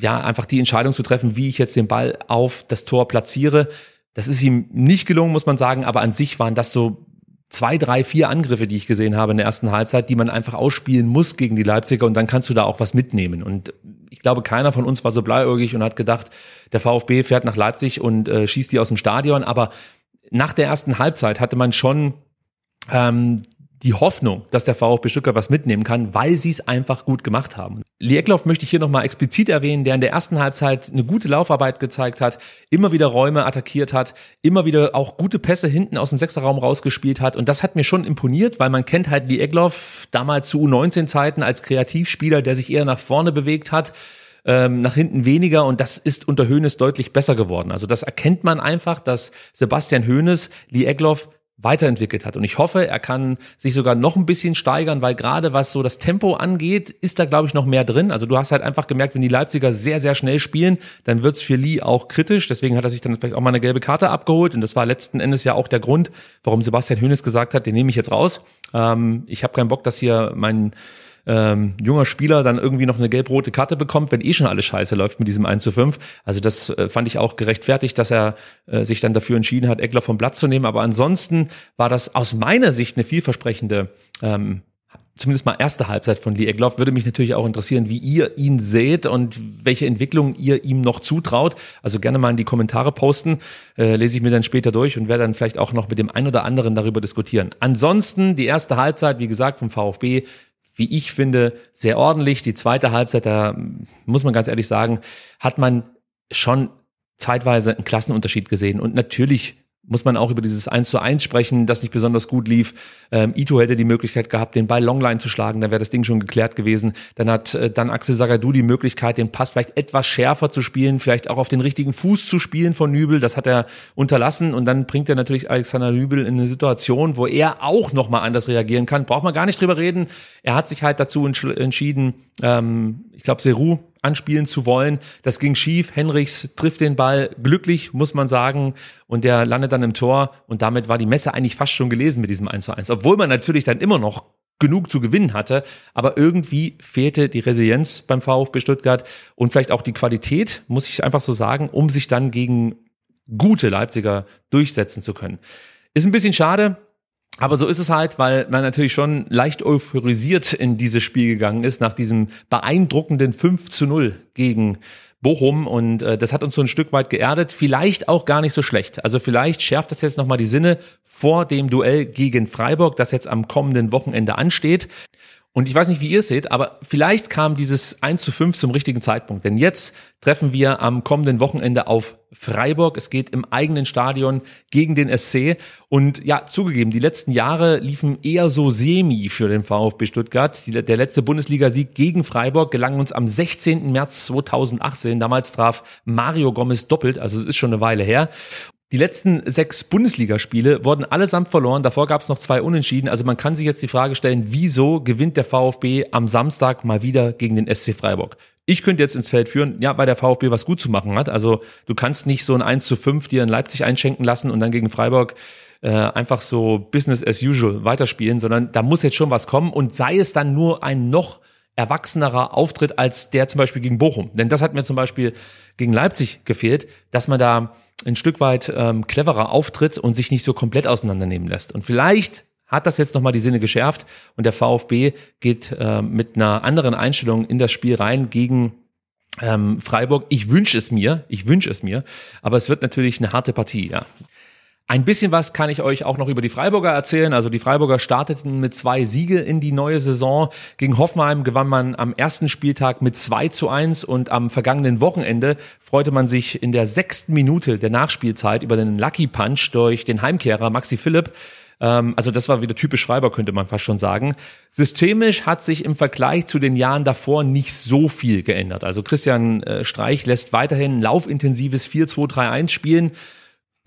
ja, einfach die Entscheidung zu treffen, wie ich jetzt den Ball auf das Tor platziere. Das ist ihm nicht gelungen, muss man sagen, aber an sich waren das so zwei, drei, vier Angriffe, die ich gesehen habe in der ersten Halbzeit, die man einfach ausspielen muss gegen die Leipziger und dann kannst du da auch was mitnehmen. Und ich glaube, keiner von uns war so blauäugig und hat gedacht, der VfB fährt nach Leipzig und äh, schießt die aus dem Stadion. Aber nach der ersten Halbzeit hatte man schon ähm, die Hoffnung, dass der VfB Stuttgart was mitnehmen kann, weil sie es einfach gut gemacht haben. Liekloff möchte ich hier nochmal explizit erwähnen, der in der ersten Halbzeit eine gute Laufarbeit gezeigt hat, immer wieder Räume attackiert hat, immer wieder auch gute Pässe hinten aus dem Sechserraum rausgespielt hat. Und das hat mir schon imponiert, weil man kennt halt Liekloff damals zu U19-Zeiten als Kreativspieler, der sich eher nach vorne bewegt hat ähm, nach hinten weniger und das ist unter Hoeneß deutlich besser geworden. Also das erkennt man einfach, dass Sebastian Hoeneß Lee Egloff weiterentwickelt hat. Und ich hoffe, er kann sich sogar noch ein bisschen steigern, weil gerade was so das Tempo angeht, ist da, glaube ich, noch mehr drin. Also du hast halt einfach gemerkt, wenn die Leipziger sehr, sehr schnell spielen, dann wird's für Lee auch kritisch. Deswegen hat er sich dann vielleicht auch mal eine gelbe Karte abgeholt. Und das war letzten Endes ja auch der Grund, warum Sebastian Hönes gesagt hat, den nehme ich jetzt raus. Ähm, ich habe keinen Bock, dass hier mein ähm, junger Spieler dann irgendwie noch eine gelb-rote Karte bekommt, wenn eh schon alles scheiße läuft mit diesem 1 zu 5. Also das äh, fand ich auch gerechtfertigt, dass er äh, sich dann dafür entschieden hat, Eckler vom Platz zu nehmen. Aber ansonsten war das aus meiner Sicht eine vielversprechende ähm, zumindest mal erste Halbzeit von Lee Egloff. Würde mich natürlich auch interessieren, wie ihr ihn seht und welche Entwicklung ihr ihm noch zutraut. Also gerne mal in die Kommentare posten, äh, lese ich mir dann später durch und werde dann vielleicht auch noch mit dem einen oder anderen darüber diskutieren. Ansonsten die erste Halbzeit, wie gesagt, vom VfB wie ich finde, sehr ordentlich. Die zweite Halbzeit, da muss man ganz ehrlich sagen, hat man schon zeitweise einen Klassenunterschied gesehen. Und natürlich muss man auch über dieses 1 zu 1 sprechen, das nicht besonders gut lief. Ähm, Ito hätte die Möglichkeit gehabt, den Ball Longline zu schlagen, dann wäre das Ding schon geklärt gewesen. Dann hat äh, dann Axel Sagadou die Möglichkeit, den Pass vielleicht etwas schärfer zu spielen, vielleicht auch auf den richtigen Fuß zu spielen von Nübel. Das hat er unterlassen und dann bringt er natürlich Alexander Nübel in eine Situation, wo er auch nochmal anders reagieren kann. Braucht man gar nicht drüber reden. Er hat sich halt dazu entschieden, ähm, ich glaube, Seru anspielen zu wollen. Das ging schief. Henrichs trifft den Ball glücklich, muss man sagen. Und der landet dann im Tor. Und damit war die Messe eigentlich fast schon gelesen mit diesem 1 zu 1. Obwohl man natürlich dann immer noch genug zu gewinnen hatte. Aber irgendwie fehlte die Resilienz beim VfB Stuttgart und vielleicht auch die Qualität, muss ich einfach so sagen, um sich dann gegen gute Leipziger durchsetzen zu können. Ist ein bisschen schade. Aber so ist es halt, weil man natürlich schon leicht euphorisiert in dieses Spiel gegangen ist, nach diesem beeindruckenden 5 zu 0 gegen Bochum und äh, das hat uns so ein Stück weit geerdet, vielleicht auch gar nicht so schlecht. Also vielleicht schärft das jetzt nochmal die Sinne vor dem Duell gegen Freiburg, das jetzt am kommenden Wochenende ansteht. Und ich weiß nicht, wie ihr es seht, aber vielleicht kam dieses 1 zu 5 zum richtigen Zeitpunkt. Denn jetzt treffen wir am kommenden Wochenende auf Freiburg. Es geht im eigenen Stadion gegen den SC. Und ja, zugegeben, die letzten Jahre liefen eher so semi für den VfB Stuttgart. der letzte Bundesligasieg gegen Freiburg gelang uns am 16. März 2018. Damals traf Mario Gomez doppelt, also es ist schon eine Weile her. Die letzten sechs Bundesligaspiele wurden allesamt verloren. Davor gab es noch zwei Unentschieden. Also man kann sich jetzt die Frage stellen, wieso gewinnt der VfB am Samstag mal wieder gegen den SC Freiburg? Ich könnte jetzt ins Feld führen, ja, weil der VfB was gut zu machen hat. Also du kannst nicht so ein 1 zu 5 dir in Leipzig einschenken lassen und dann gegen Freiburg äh, einfach so Business as usual weiterspielen, sondern da muss jetzt schon was kommen und sei es dann nur ein noch erwachsenerer Auftritt als der zum Beispiel gegen Bochum. Denn das hat mir zum Beispiel gegen Leipzig gefehlt, dass man da ein Stück weit ähm, cleverer auftritt und sich nicht so komplett auseinandernehmen lässt. Und vielleicht hat das jetzt nochmal die Sinne geschärft und der VfB geht äh, mit einer anderen Einstellung in das Spiel rein gegen ähm, Freiburg. Ich wünsche es mir, ich wünsche es mir, aber es wird natürlich eine harte Partie, ja. Ein bisschen was kann ich euch auch noch über die Freiburger erzählen. Also die Freiburger starteten mit zwei Siege in die neue Saison. Gegen Hoffenheim gewann man am ersten Spieltag mit 2 zu 1 und am vergangenen Wochenende freute man sich in der sechsten Minute der Nachspielzeit über den Lucky Punch durch den Heimkehrer Maxi Philipp. Ähm, also das war wieder typisch Freiburg, könnte man fast schon sagen. Systemisch hat sich im Vergleich zu den Jahren davor nicht so viel geändert. Also Christian äh, Streich lässt weiterhin laufintensives 4-2-3-1 spielen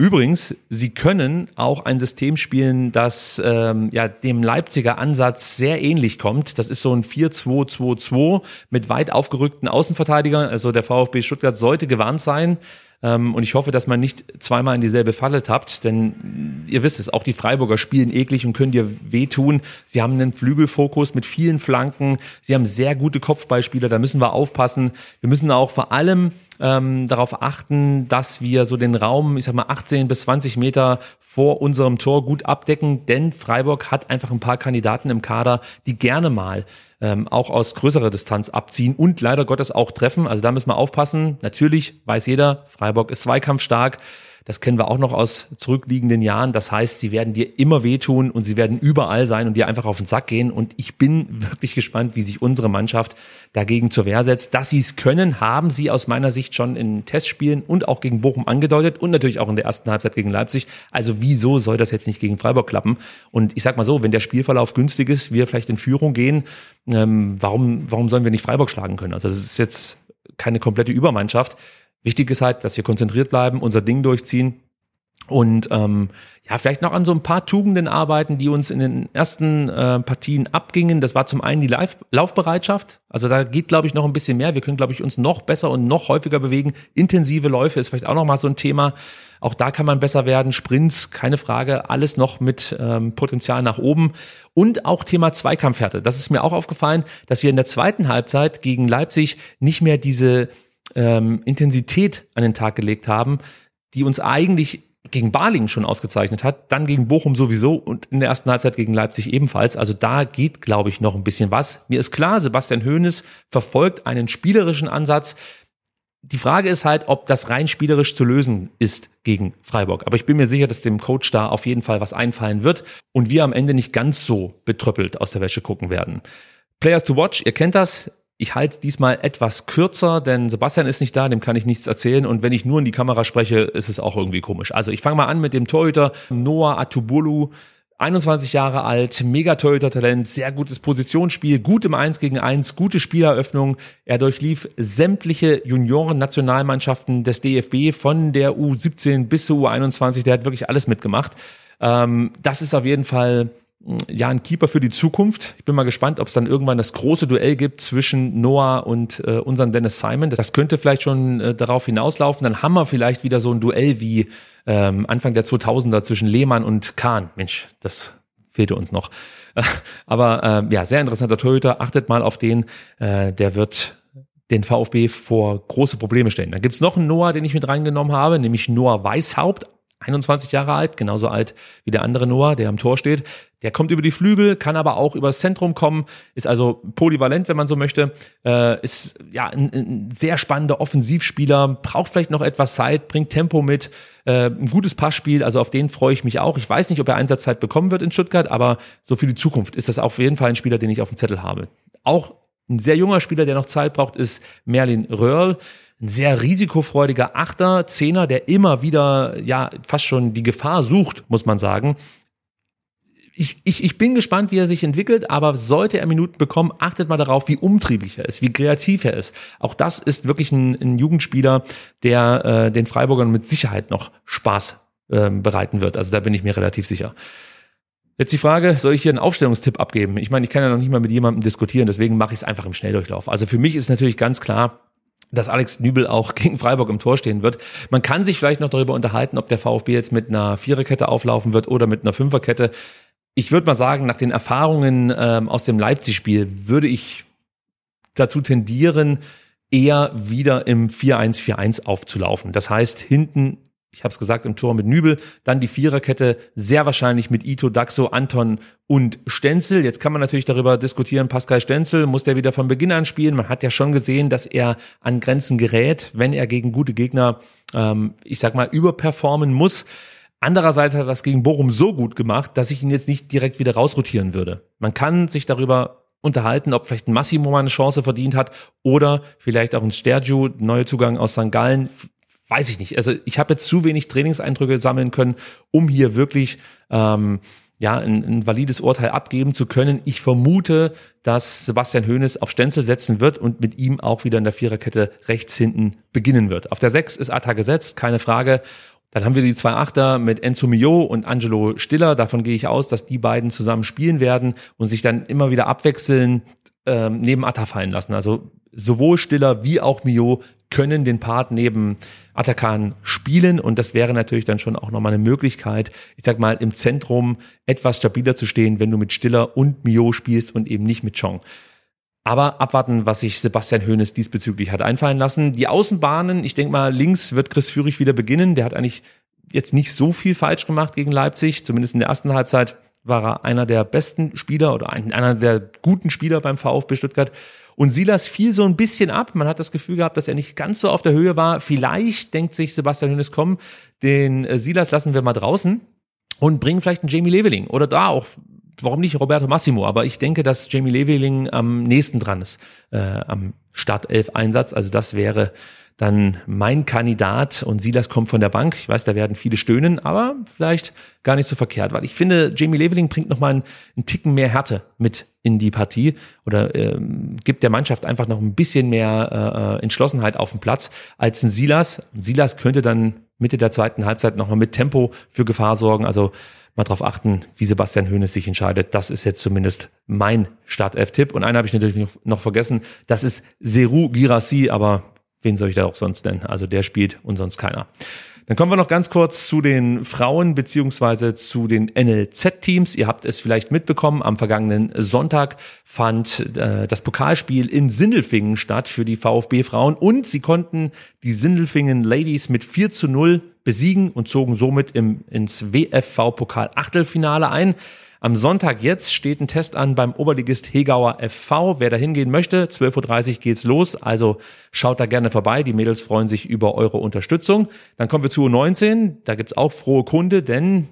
Übrigens, sie können auch ein System spielen, das ähm, ja dem Leipziger Ansatz sehr ähnlich kommt. Das ist so ein 4-2-2-2 mit weit aufgerückten Außenverteidigern. Also der VfB Stuttgart sollte gewarnt sein. Ähm, und ich hoffe, dass man nicht zweimal in dieselbe Falle tappt, denn ihr wisst es, auch die Freiburger spielen eklig und können dir wehtun. Sie haben einen Flügelfokus mit vielen Flanken. Sie haben sehr gute Kopfballspieler, da müssen wir aufpassen. Wir müssen auch vor allem ähm, darauf achten, dass wir so den Raum, ich sag mal, 18 bis 20 Meter vor unserem Tor gut abdecken, denn Freiburg hat einfach ein paar Kandidaten im Kader, die gerne mal ähm, auch aus größerer Distanz abziehen und leider Gottes auch treffen. Also da müssen wir aufpassen. Natürlich weiß jeder, Freiburg ist zweikampfstark. Das kennen wir auch noch aus zurückliegenden Jahren. Das heißt, sie werden dir immer wehtun und sie werden überall sein und dir einfach auf den Sack gehen. Und ich bin wirklich gespannt, wie sich unsere Mannschaft dagegen zur Wehr setzt. Dass sie es können, haben sie aus meiner Sicht schon in Testspielen und auch gegen Bochum angedeutet und natürlich auch in der ersten Halbzeit gegen Leipzig. Also wieso soll das jetzt nicht gegen Freiburg klappen? Und ich sag mal so, wenn der Spielverlauf günstig ist, wir vielleicht in Führung gehen, ähm, warum, warum sollen wir nicht Freiburg schlagen können? Also das ist jetzt keine komplette Übermannschaft. Wichtig ist halt, dass wir konzentriert bleiben, unser Ding durchziehen und ähm, ja, vielleicht noch an so ein paar Tugenden arbeiten, die uns in den ersten äh, Partien abgingen. Das war zum einen die Lauf Laufbereitschaft. Also da geht, glaube ich, noch ein bisschen mehr. Wir können, glaube ich, uns noch besser und noch häufiger bewegen. Intensive Läufe ist vielleicht auch noch mal so ein Thema. Auch da kann man besser werden. Sprints, keine Frage, alles noch mit ähm, Potenzial nach oben. Und auch Thema Zweikampfhärte. Das ist mir auch aufgefallen, dass wir in der zweiten Halbzeit gegen Leipzig nicht mehr diese ähm, Intensität an den Tag gelegt haben, die uns eigentlich gegen Baling schon ausgezeichnet hat, dann gegen Bochum sowieso und in der ersten Halbzeit gegen Leipzig ebenfalls. Also da geht, glaube ich, noch ein bisschen was. Mir ist klar, Sebastian Hoeneß verfolgt einen spielerischen Ansatz. Die Frage ist halt, ob das rein spielerisch zu lösen ist gegen Freiburg. Aber ich bin mir sicher, dass dem Coach da auf jeden Fall was einfallen wird und wir am Ende nicht ganz so betröppelt aus der Wäsche gucken werden. Players to watch, ihr kennt das. Ich halte diesmal etwas kürzer, denn Sebastian ist nicht da, dem kann ich nichts erzählen. Und wenn ich nur in die Kamera spreche, ist es auch irgendwie komisch. Also ich fange mal an mit dem Torhüter Noah Atubolu. 21 Jahre alt, mega Torhüter-Talent, sehr gutes Positionsspiel, gut im 1 gegen 1, gute Spieleröffnung. Er durchlief sämtliche Junioren-Nationalmannschaften des DFB von der U17 bis zur U21. Der hat wirklich alles mitgemacht. Ähm, das ist auf jeden Fall ja, ein Keeper für die Zukunft. Ich bin mal gespannt, ob es dann irgendwann das große Duell gibt zwischen Noah und äh, unseren Dennis Simon. Das könnte vielleicht schon äh, darauf hinauslaufen. Dann haben wir vielleicht wieder so ein Duell wie ähm, Anfang der 2000er zwischen Lehmann und Kahn. Mensch, das fehlte uns noch. Aber äh, ja, sehr interessanter Torhüter. Achtet mal auf den. Äh, der wird den VfB vor große Probleme stellen. Dann gibt's noch einen Noah, den ich mit reingenommen habe, nämlich Noah Weishaupt, 21 Jahre alt, genauso alt wie der andere Noah, der am Tor steht. Der kommt über die Flügel, kann aber auch übers Zentrum kommen, ist also polyvalent, wenn man so möchte, äh, ist ja ein, ein, sehr spannender Offensivspieler, braucht vielleicht noch etwas Zeit, bringt Tempo mit, äh, ein gutes Passspiel, also auf den freue ich mich auch. Ich weiß nicht, ob er Einsatzzeit bekommen wird in Stuttgart, aber so für die Zukunft ist das auf jeden Fall ein Spieler, den ich auf dem Zettel habe. Auch ein sehr junger Spieler, der noch Zeit braucht, ist Merlin Röhrl ein sehr risikofreudiger Achter, Zehner, der immer wieder ja fast schon die Gefahr sucht, muss man sagen. Ich, ich, ich bin gespannt, wie er sich entwickelt, aber sollte er Minuten bekommen, achtet mal darauf, wie umtriebig er ist, wie kreativ er ist. Auch das ist wirklich ein, ein Jugendspieler, der äh, den Freiburgern mit Sicherheit noch Spaß ähm, bereiten wird. Also da bin ich mir relativ sicher. Jetzt die Frage, soll ich hier einen Aufstellungstipp abgeben? Ich meine, ich kann ja noch nicht mal mit jemandem diskutieren, deswegen mache ich es einfach im Schnelldurchlauf. Also für mich ist natürlich ganz klar, dass Alex Nübel auch gegen Freiburg im Tor stehen wird. Man kann sich vielleicht noch darüber unterhalten, ob der VfB jetzt mit einer Viererkette auflaufen wird oder mit einer Fünferkette. Ich würde mal sagen, nach den Erfahrungen ähm, aus dem Leipzig-Spiel würde ich dazu tendieren, eher wieder im 4-1-4-1 aufzulaufen. Das heißt, hinten ich habe es gesagt, im Tor mit Nübel, dann die Viererkette, sehr wahrscheinlich mit Ito, Daxo, Anton und Stenzel. Jetzt kann man natürlich darüber diskutieren, Pascal Stenzel, muss der wieder von Beginn an spielen? Man hat ja schon gesehen, dass er an Grenzen gerät, wenn er gegen gute Gegner, ähm, ich sag mal, überperformen muss. Andererseits hat er das gegen Bochum so gut gemacht, dass ich ihn jetzt nicht direkt wieder rausrotieren würde. Man kann sich darüber unterhalten, ob vielleicht ein Massimo mal eine Chance verdient hat oder vielleicht auch ein Stergiu, neuer Zugang aus St. Gallen, weiß ich nicht. Also ich habe jetzt zu wenig Trainingseindrücke sammeln können, um hier wirklich ähm, ja ein, ein valides Urteil abgeben zu können. Ich vermute, dass Sebastian Hoeneß auf Stenzel setzen wird und mit ihm auch wieder in der Viererkette rechts hinten beginnen wird. Auf der Sechs ist Atta gesetzt, keine Frage. Dann haben wir die zwei Achter mit Enzo Mio und Angelo Stiller. Davon gehe ich aus, dass die beiden zusammen spielen werden und sich dann immer wieder abwechseln ähm, neben Atta fallen lassen. Also sowohl Stiller wie auch Mio können den Part neben Atakan spielen und das wäre natürlich dann schon auch nochmal eine Möglichkeit, ich sag mal, im Zentrum etwas stabiler zu stehen, wenn du mit Stiller und Mio spielst und eben nicht mit Chong. Aber abwarten, was sich Sebastian Hoeneß diesbezüglich hat einfallen lassen. Die Außenbahnen, ich denke mal, links wird Chris Führig wieder beginnen. Der hat eigentlich jetzt nicht so viel falsch gemacht gegen Leipzig, zumindest in der ersten Halbzeit war er einer der besten Spieler oder einer der guten Spieler beim VfB Stuttgart. Und Silas fiel so ein bisschen ab. Man hat das Gefühl gehabt, dass er nicht ganz so auf der Höhe war. Vielleicht denkt sich Sebastian Hönes, komm, den äh, Silas lassen wir mal draußen und bringen vielleicht einen Jamie Leveling oder da auch warum nicht Roberto Massimo? Aber ich denke, dass Jamie Leveling am nächsten dran ist äh, am Startelf-Einsatz. Also das wäre dann mein Kandidat und Silas kommt von der Bank. Ich weiß, da werden viele stöhnen, aber vielleicht gar nicht so verkehrt, weil ich finde, Jamie Leveling bringt nochmal einen, einen Ticken mehr Härte mit in die Partie oder ähm, gibt der Mannschaft einfach noch ein bisschen mehr äh, Entschlossenheit auf dem Platz als ein Silas. Silas könnte dann Mitte der zweiten Halbzeit nochmal mit Tempo für Gefahr sorgen. Also mal drauf achten, wie Sebastian Hoeneß sich entscheidet. Das ist jetzt zumindest mein Startelf-Tipp. Und einen habe ich natürlich noch, vergessen. Das ist Seru Girassi, aber wen soll ich da auch sonst nennen? Also der spielt und sonst keiner. Dann kommen wir noch ganz kurz zu den Frauen beziehungsweise zu den NLZ-Teams. Ihr habt es vielleicht mitbekommen, am vergangenen Sonntag fand äh, das Pokalspiel in Sindelfingen statt für die VfB-Frauen und sie konnten die Sindelfingen Ladies mit 4 zu 0 besiegen und zogen somit im, ins WFV-Pokal-Achtelfinale ein. Am Sonntag jetzt steht ein Test an beim Oberligist Hegauer FV. Wer da hingehen möchte, 12.30 Uhr geht's los. Also schaut da gerne vorbei. Die Mädels freuen sich über eure Unterstützung. Dann kommen wir zu U19. Da gibt's auch frohe Kunde, denn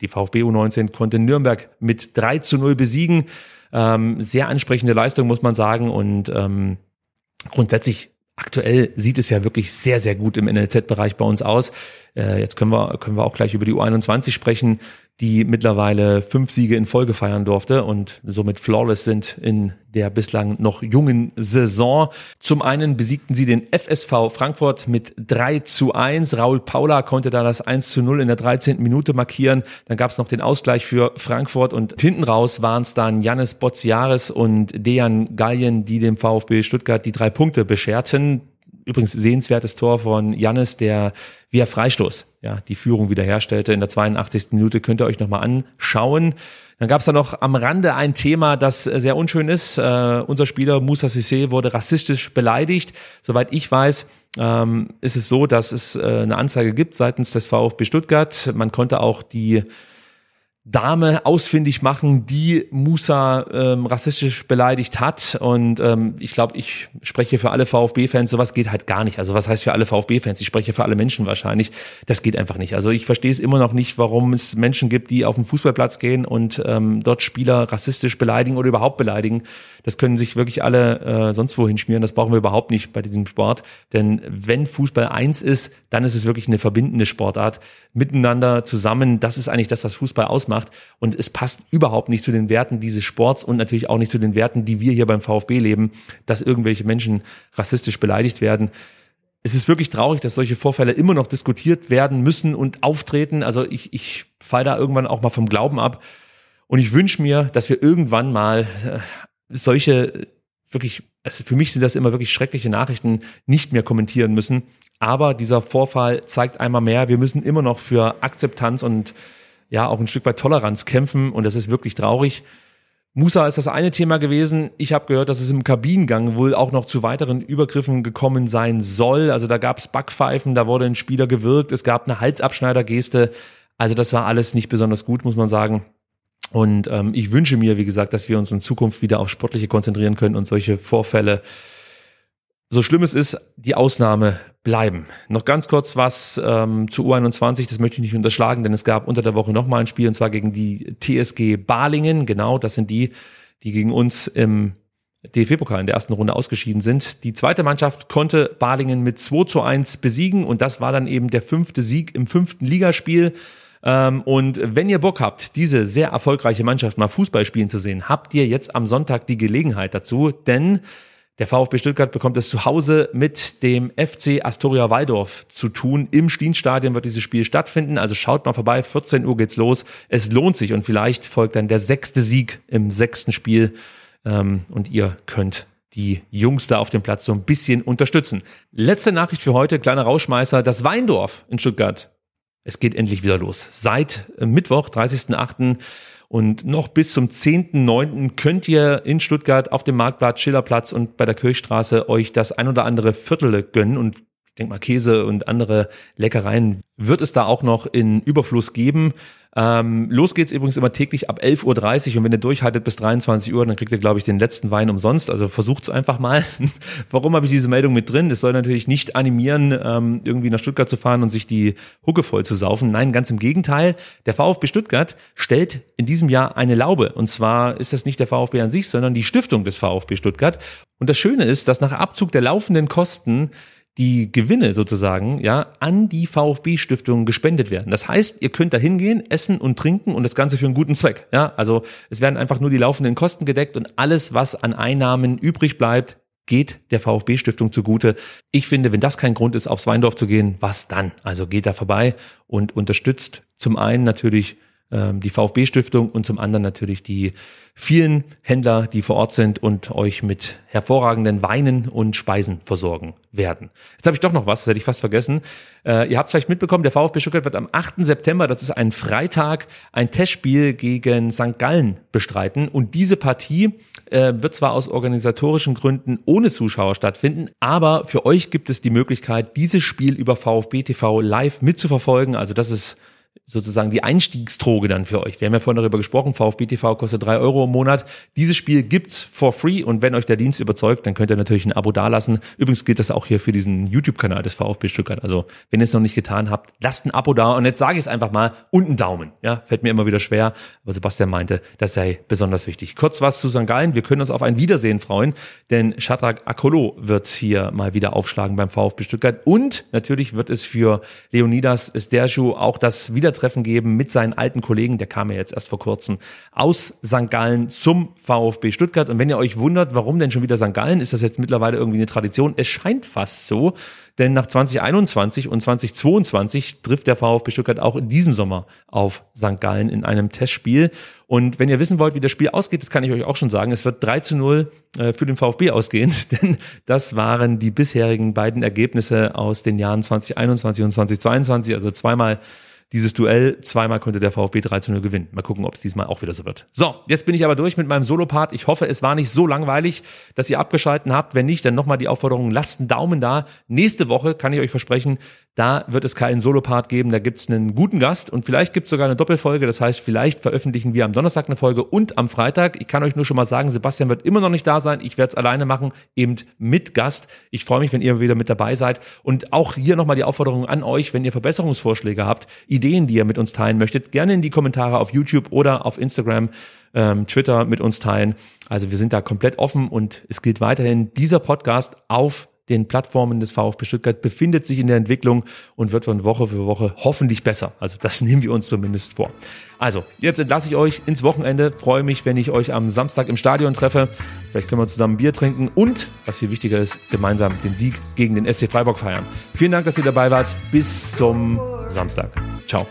die VfB U19 konnte Nürnberg mit 3 zu 0 besiegen. Ähm, sehr ansprechende Leistung, muss man sagen. Und ähm, grundsätzlich aktuell sieht es ja wirklich sehr, sehr gut im NLZ-Bereich bei uns aus. Äh, jetzt können wir, können wir auch gleich über die U21 sprechen die mittlerweile fünf Siege in Folge feiern durfte und somit flawless sind in der bislang noch jungen Saison. Zum einen besiegten sie den FSV Frankfurt mit 3 zu 1. Raul Paula konnte da das 1 zu 0 in der 13. Minute markieren. Dann gab es noch den Ausgleich für Frankfurt und hinten raus waren es dann Janis Botziaris und Dejan Gallien, die dem VfB Stuttgart die drei Punkte bescherten. Übrigens sehenswertes Tor von Jannis, der via Freistoß ja, die Führung wiederherstellte in der 82. Minute. Könnt ihr euch nochmal anschauen. Dann gab es da noch am Rande ein Thema, das sehr unschön ist. Äh, unser Spieler Musa Sissé wurde rassistisch beleidigt. Soweit ich weiß, ähm, ist es so, dass es äh, eine Anzeige gibt seitens des VfB Stuttgart. Man konnte auch die Dame ausfindig machen, die Musa ähm, rassistisch beleidigt hat. Und ähm, ich glaube, ich spreche für alle VfB-Fans, sowas geht halt gar nicht. Also was heißt für alle VfB-Fans? Ich spreche für alle Menschen wahrscheinlich. Das geht einfach nicht. Also ich verstehe es immer noch nicht, warum es Menschen gibt, die auf den Fußballplatz gehen und ähm, dort Spieler rassistisch beleidigen oder überhaupt beleidigen. Das können sich wirklich alle äh, sonst wohin schmieren. Das brauchen wir überhaupt nicht bei diesem Sport. Denn wenn Fußball eins ist, dann ist es wirklich eine verbindende Sportart. Miteinander zusammen, das ist eigentlich das, was Fußball ausmacht. Und es passt überhaupt nicht zu den Werten dieses Sports und natürlich auch nicht zu den Werten, die wir hier beim VfB leben, dass irgendwelche Menschen rassistisch beleidigt werden es ist wirklich traurig, dass solche Vorfälle immer noch diskutiert werden müssen und auftreten. Also ich, ich fall da irgendwann auch mal vom Glauben ab. Und ich wünsche mir, dass wir irgendwann mal äh, solche wirklich, also für mich sind das immer wirklich schreckliche Nachrichten, nicht mehr kommentieren müssen. Aber dieser Vorfall zeigt einmal mehr, wir müssen immer noch für Akzeptanz und ja auch ein Stück weit Toleranz kämpfen. Und das ist wirklich traurig. Musa ist das eine Thema gewesen. Ich habe gehört, dass es im Kabinengang wohl auch noch zu weiteren Übergriffen gekommen sein soll. Also da gab es Backpfeifen, da wurde ein Spieler gewirkt, es gab eine Halsabschneidergeste. Also das war alles nicht besonders gut, muss man sagen. Und ähm, ich wünsche mir, wie gesagt, dass wir uns in Zukunft wieder auf Sportliche konzentrieren können und solche Vorfälle, so schlimm es ist, die Ausnahme bleiben. Noch ganz kurz was ähm, zu U21, das möchte ich nicht unterschlagen, denn es gab unter der Woche nochmal ein Spiel, und zwar gegen die TSG Balingen. Genau, das sind die, die gegen uns im DFB-Pokal in der ersten Runde ausgeschieden sind. Die zweite Mannschaft konnte Balingen mit 2 zu 1 besiegen und das war dann eben der fünfte Sieg im fünften Ligaspiel. Ähm, und wenn ihr Bock habt, diese sehr erfolgreiche Mannschaft mal Fußball spielen zu sehen, habt ihr jetzt am Sonntag die Gelegenheit dazu, denn der VfB Stuttgart bekommt es zu Hause mit dem FC Astoria Waldorf zu tun. Im Stienstadion wird dieses Spiel stattfinden. Also schaut mal vorbei. 14 Uhr geht's los. Es lohnt sich und vielleicht folgt dann der sechste Sieg im sechsten Spiel. Ähm, und ihr könnt die Jungs da auf dem Platz so ein bisschen unterstützen. Letzte Nachricht für heute, kleiner Rauschmeißer. Das Weindorf in Stuttgart es geht endlich wieder los. Seit äh, Mittwoch, 30.08. Und noch bis zum 10.9. könnt ihr in Stuttgart auf dem Marktplatz, Schillerplatz und bei der Kirchstraße euch das ein oder andere Viertel gönnen und ich denke mal Käse und andere Leckereien wird es da auch noch in Überfluss geben. Ähm, los geht's übrigens immer täglich ab 11.30 Uhr und wenn ihr durchhaltet bis 23 Uhr, dann kriegt ihr, glaube ich, den letzten Wein umsonst. Also versucht's einfach mal. Warum habe ich diese Meldung mit drin? Es soll natürlich nicht animieren, ähm, irgendwie nach Stuttgart zu fahren und sich die Hucke voll zu saufen. Nein, ganz im Gegenteil. Der VfB Stuttgart stellt in diesem Jahr eine Laube. Und zwar ist das nicht der VfB an sich, sondern die Stiftung des VfB Stuttgart. Und das Schöne ist, dass nach Abzug der laufenden Kosten die Gewinne sozusagen ja an die VfB Stiftung gespendet werden. Das heißt, ihr könnt da hingehen, essen und trinken und das Ganze für einen guten Zweck. Ja, also es werden einfach nur die laufenden Kosten gedeckt und alles, was an Einnahmen übrig bleibt, geht der VfB Stiftung zugute. Ich finde, wenn das kein Grund ist, aufs Weindorf zu gehen, was dann? Also geht da vorbei und unterstützt zum einen natürlich ähm, die VfB Stiftung und zum anderen natürlich die vielen Händler, die vor Ort sind und euch mit hervorragenden Weinen und Speisen versorgen werden. Jetzt habe ich doch noch was, das hätte ich fast vergessen. Äh, ihr habt es vielleicht mitbekommen, der VfB Stuttgart wird am 8. September, das ist ein Freitag, ein Testspiel gegen St. Gallen bestreiten. Und diese Partie äh, wird zwar aus organisatorischen Gründen ohne Zuschauer stattfinden, aber für euch gibt es die Möglichkeit, dieses Spiel über VfB TV live mitzuverfolgen. Also das ist sozusagen die Einstiegsdroge dann für euch. Wir haben ja vorhin darüber gesprochen, VfB TV kostet drei Euro im Monat. Dieses Spiel gibt's for free und wenn euch der Dienst überzeugt, dann könnt ihr natürlich ein Abo dalassen. Übrigens gilt das auch hier für diesen YouTube-Kanal des VfB Stuttgart. Also wenn ihr es noch nicht getan habt, lasst ein Abo da und jetzt sage ich es einfach mal und einen Daumen. Ja, fällt mir immer wieder schwer, aber Sebastian meinte, das sei besonders wichtig. Kurz was zu St. Gallen. Wir können uns auf ein Wiedersehen freuen, denn Shadrach Akolo wird hier mal wieder aufschlagen beim VfB Stuttgart und natürlich wird es für Leonidas Sterju auch das Wiedertreffen geben mit seinen alten Kollegen, der kam ja jetzt erst vor kurzem aus St. Gallen zum VfB Stuttgart. Und wenn ihr euch wundert, warum denn schon wieder St. Gallen, ist das jetzt mittlerweile irgendwie eine Tradition? Es scheint fast so, denn nach 2021 und 2022 trifft der VfB Stuttgart auch in diesem Sommer auf St. Gallen in einem Testspiel. Und wenn ihr wissen wollt, wie das Spiel ausgeht, das kann ich euch auch schon sagen. Es wird 3 zu 0 äh, für den VfB ausgehen, denn das waren die bisherigen beiden Ergebnisse aus den Jahren 2021 und 2022. Also zweimal dieses Duell. Zweimal konnte der VfB 3 zu 0 gewinnen. Mal gucken, ob es diesmal auch wieder so wird. So, jetzt bin ich aber durch mit meinem Solopart. Ich hoffe, es war nicht so langweilig, dass ihr abgeschalten habt. Wenn nicht, dann nochmal die Aufforderung, lasst einen Daumen da. Nächste Woche kann ich euch versprechen, da wird es keinen Solopart geben. Da gibt's einen guten Gast und vielleicht gibt's sogar eine Doppelfolge. Das heißt, vielleicht veröffentlichen wir am Donnerstag eine Folge und am Freitag. Ich kann euch nur schon mal sagen, Sebastian wird immer noch nicht da sein. Ich werde es alleine machen, eben mit Gast. Ich freue mich, wenn ihr wieder mit dabei seid. Und auch hier nochmal die Aufforderung an euch, wenn ihr Verbesserungsvorschläge habt, Ideen, die ihr mit uns teilen möchtet, gerne in die Kommentare auf YouTube oder auf Instagram, ähm, Twitter mit uns teilen. Also wir sind da komplett offen und es gilt weiterhin dieser Podcast auf den Plattformen des VfB Stuttgart, befindet sich in der Entwicklung und wird von Woche für Woche hoffentlich besser. Also das nehmen wir uns zumindest vor. Also, jetzt entlasse ich euch ins Wochenende. Freue mich, wenn ich euch am Samstag im Stadion treffe. Vielleicht können wir zusammen Bier trinken und, was viel wichtiger ist, gemeinsam den Sieg gegen den SC Freiburg feiern. Vielen Dank, dass ihr dabei wart. Bis zum Samstag. Ciao.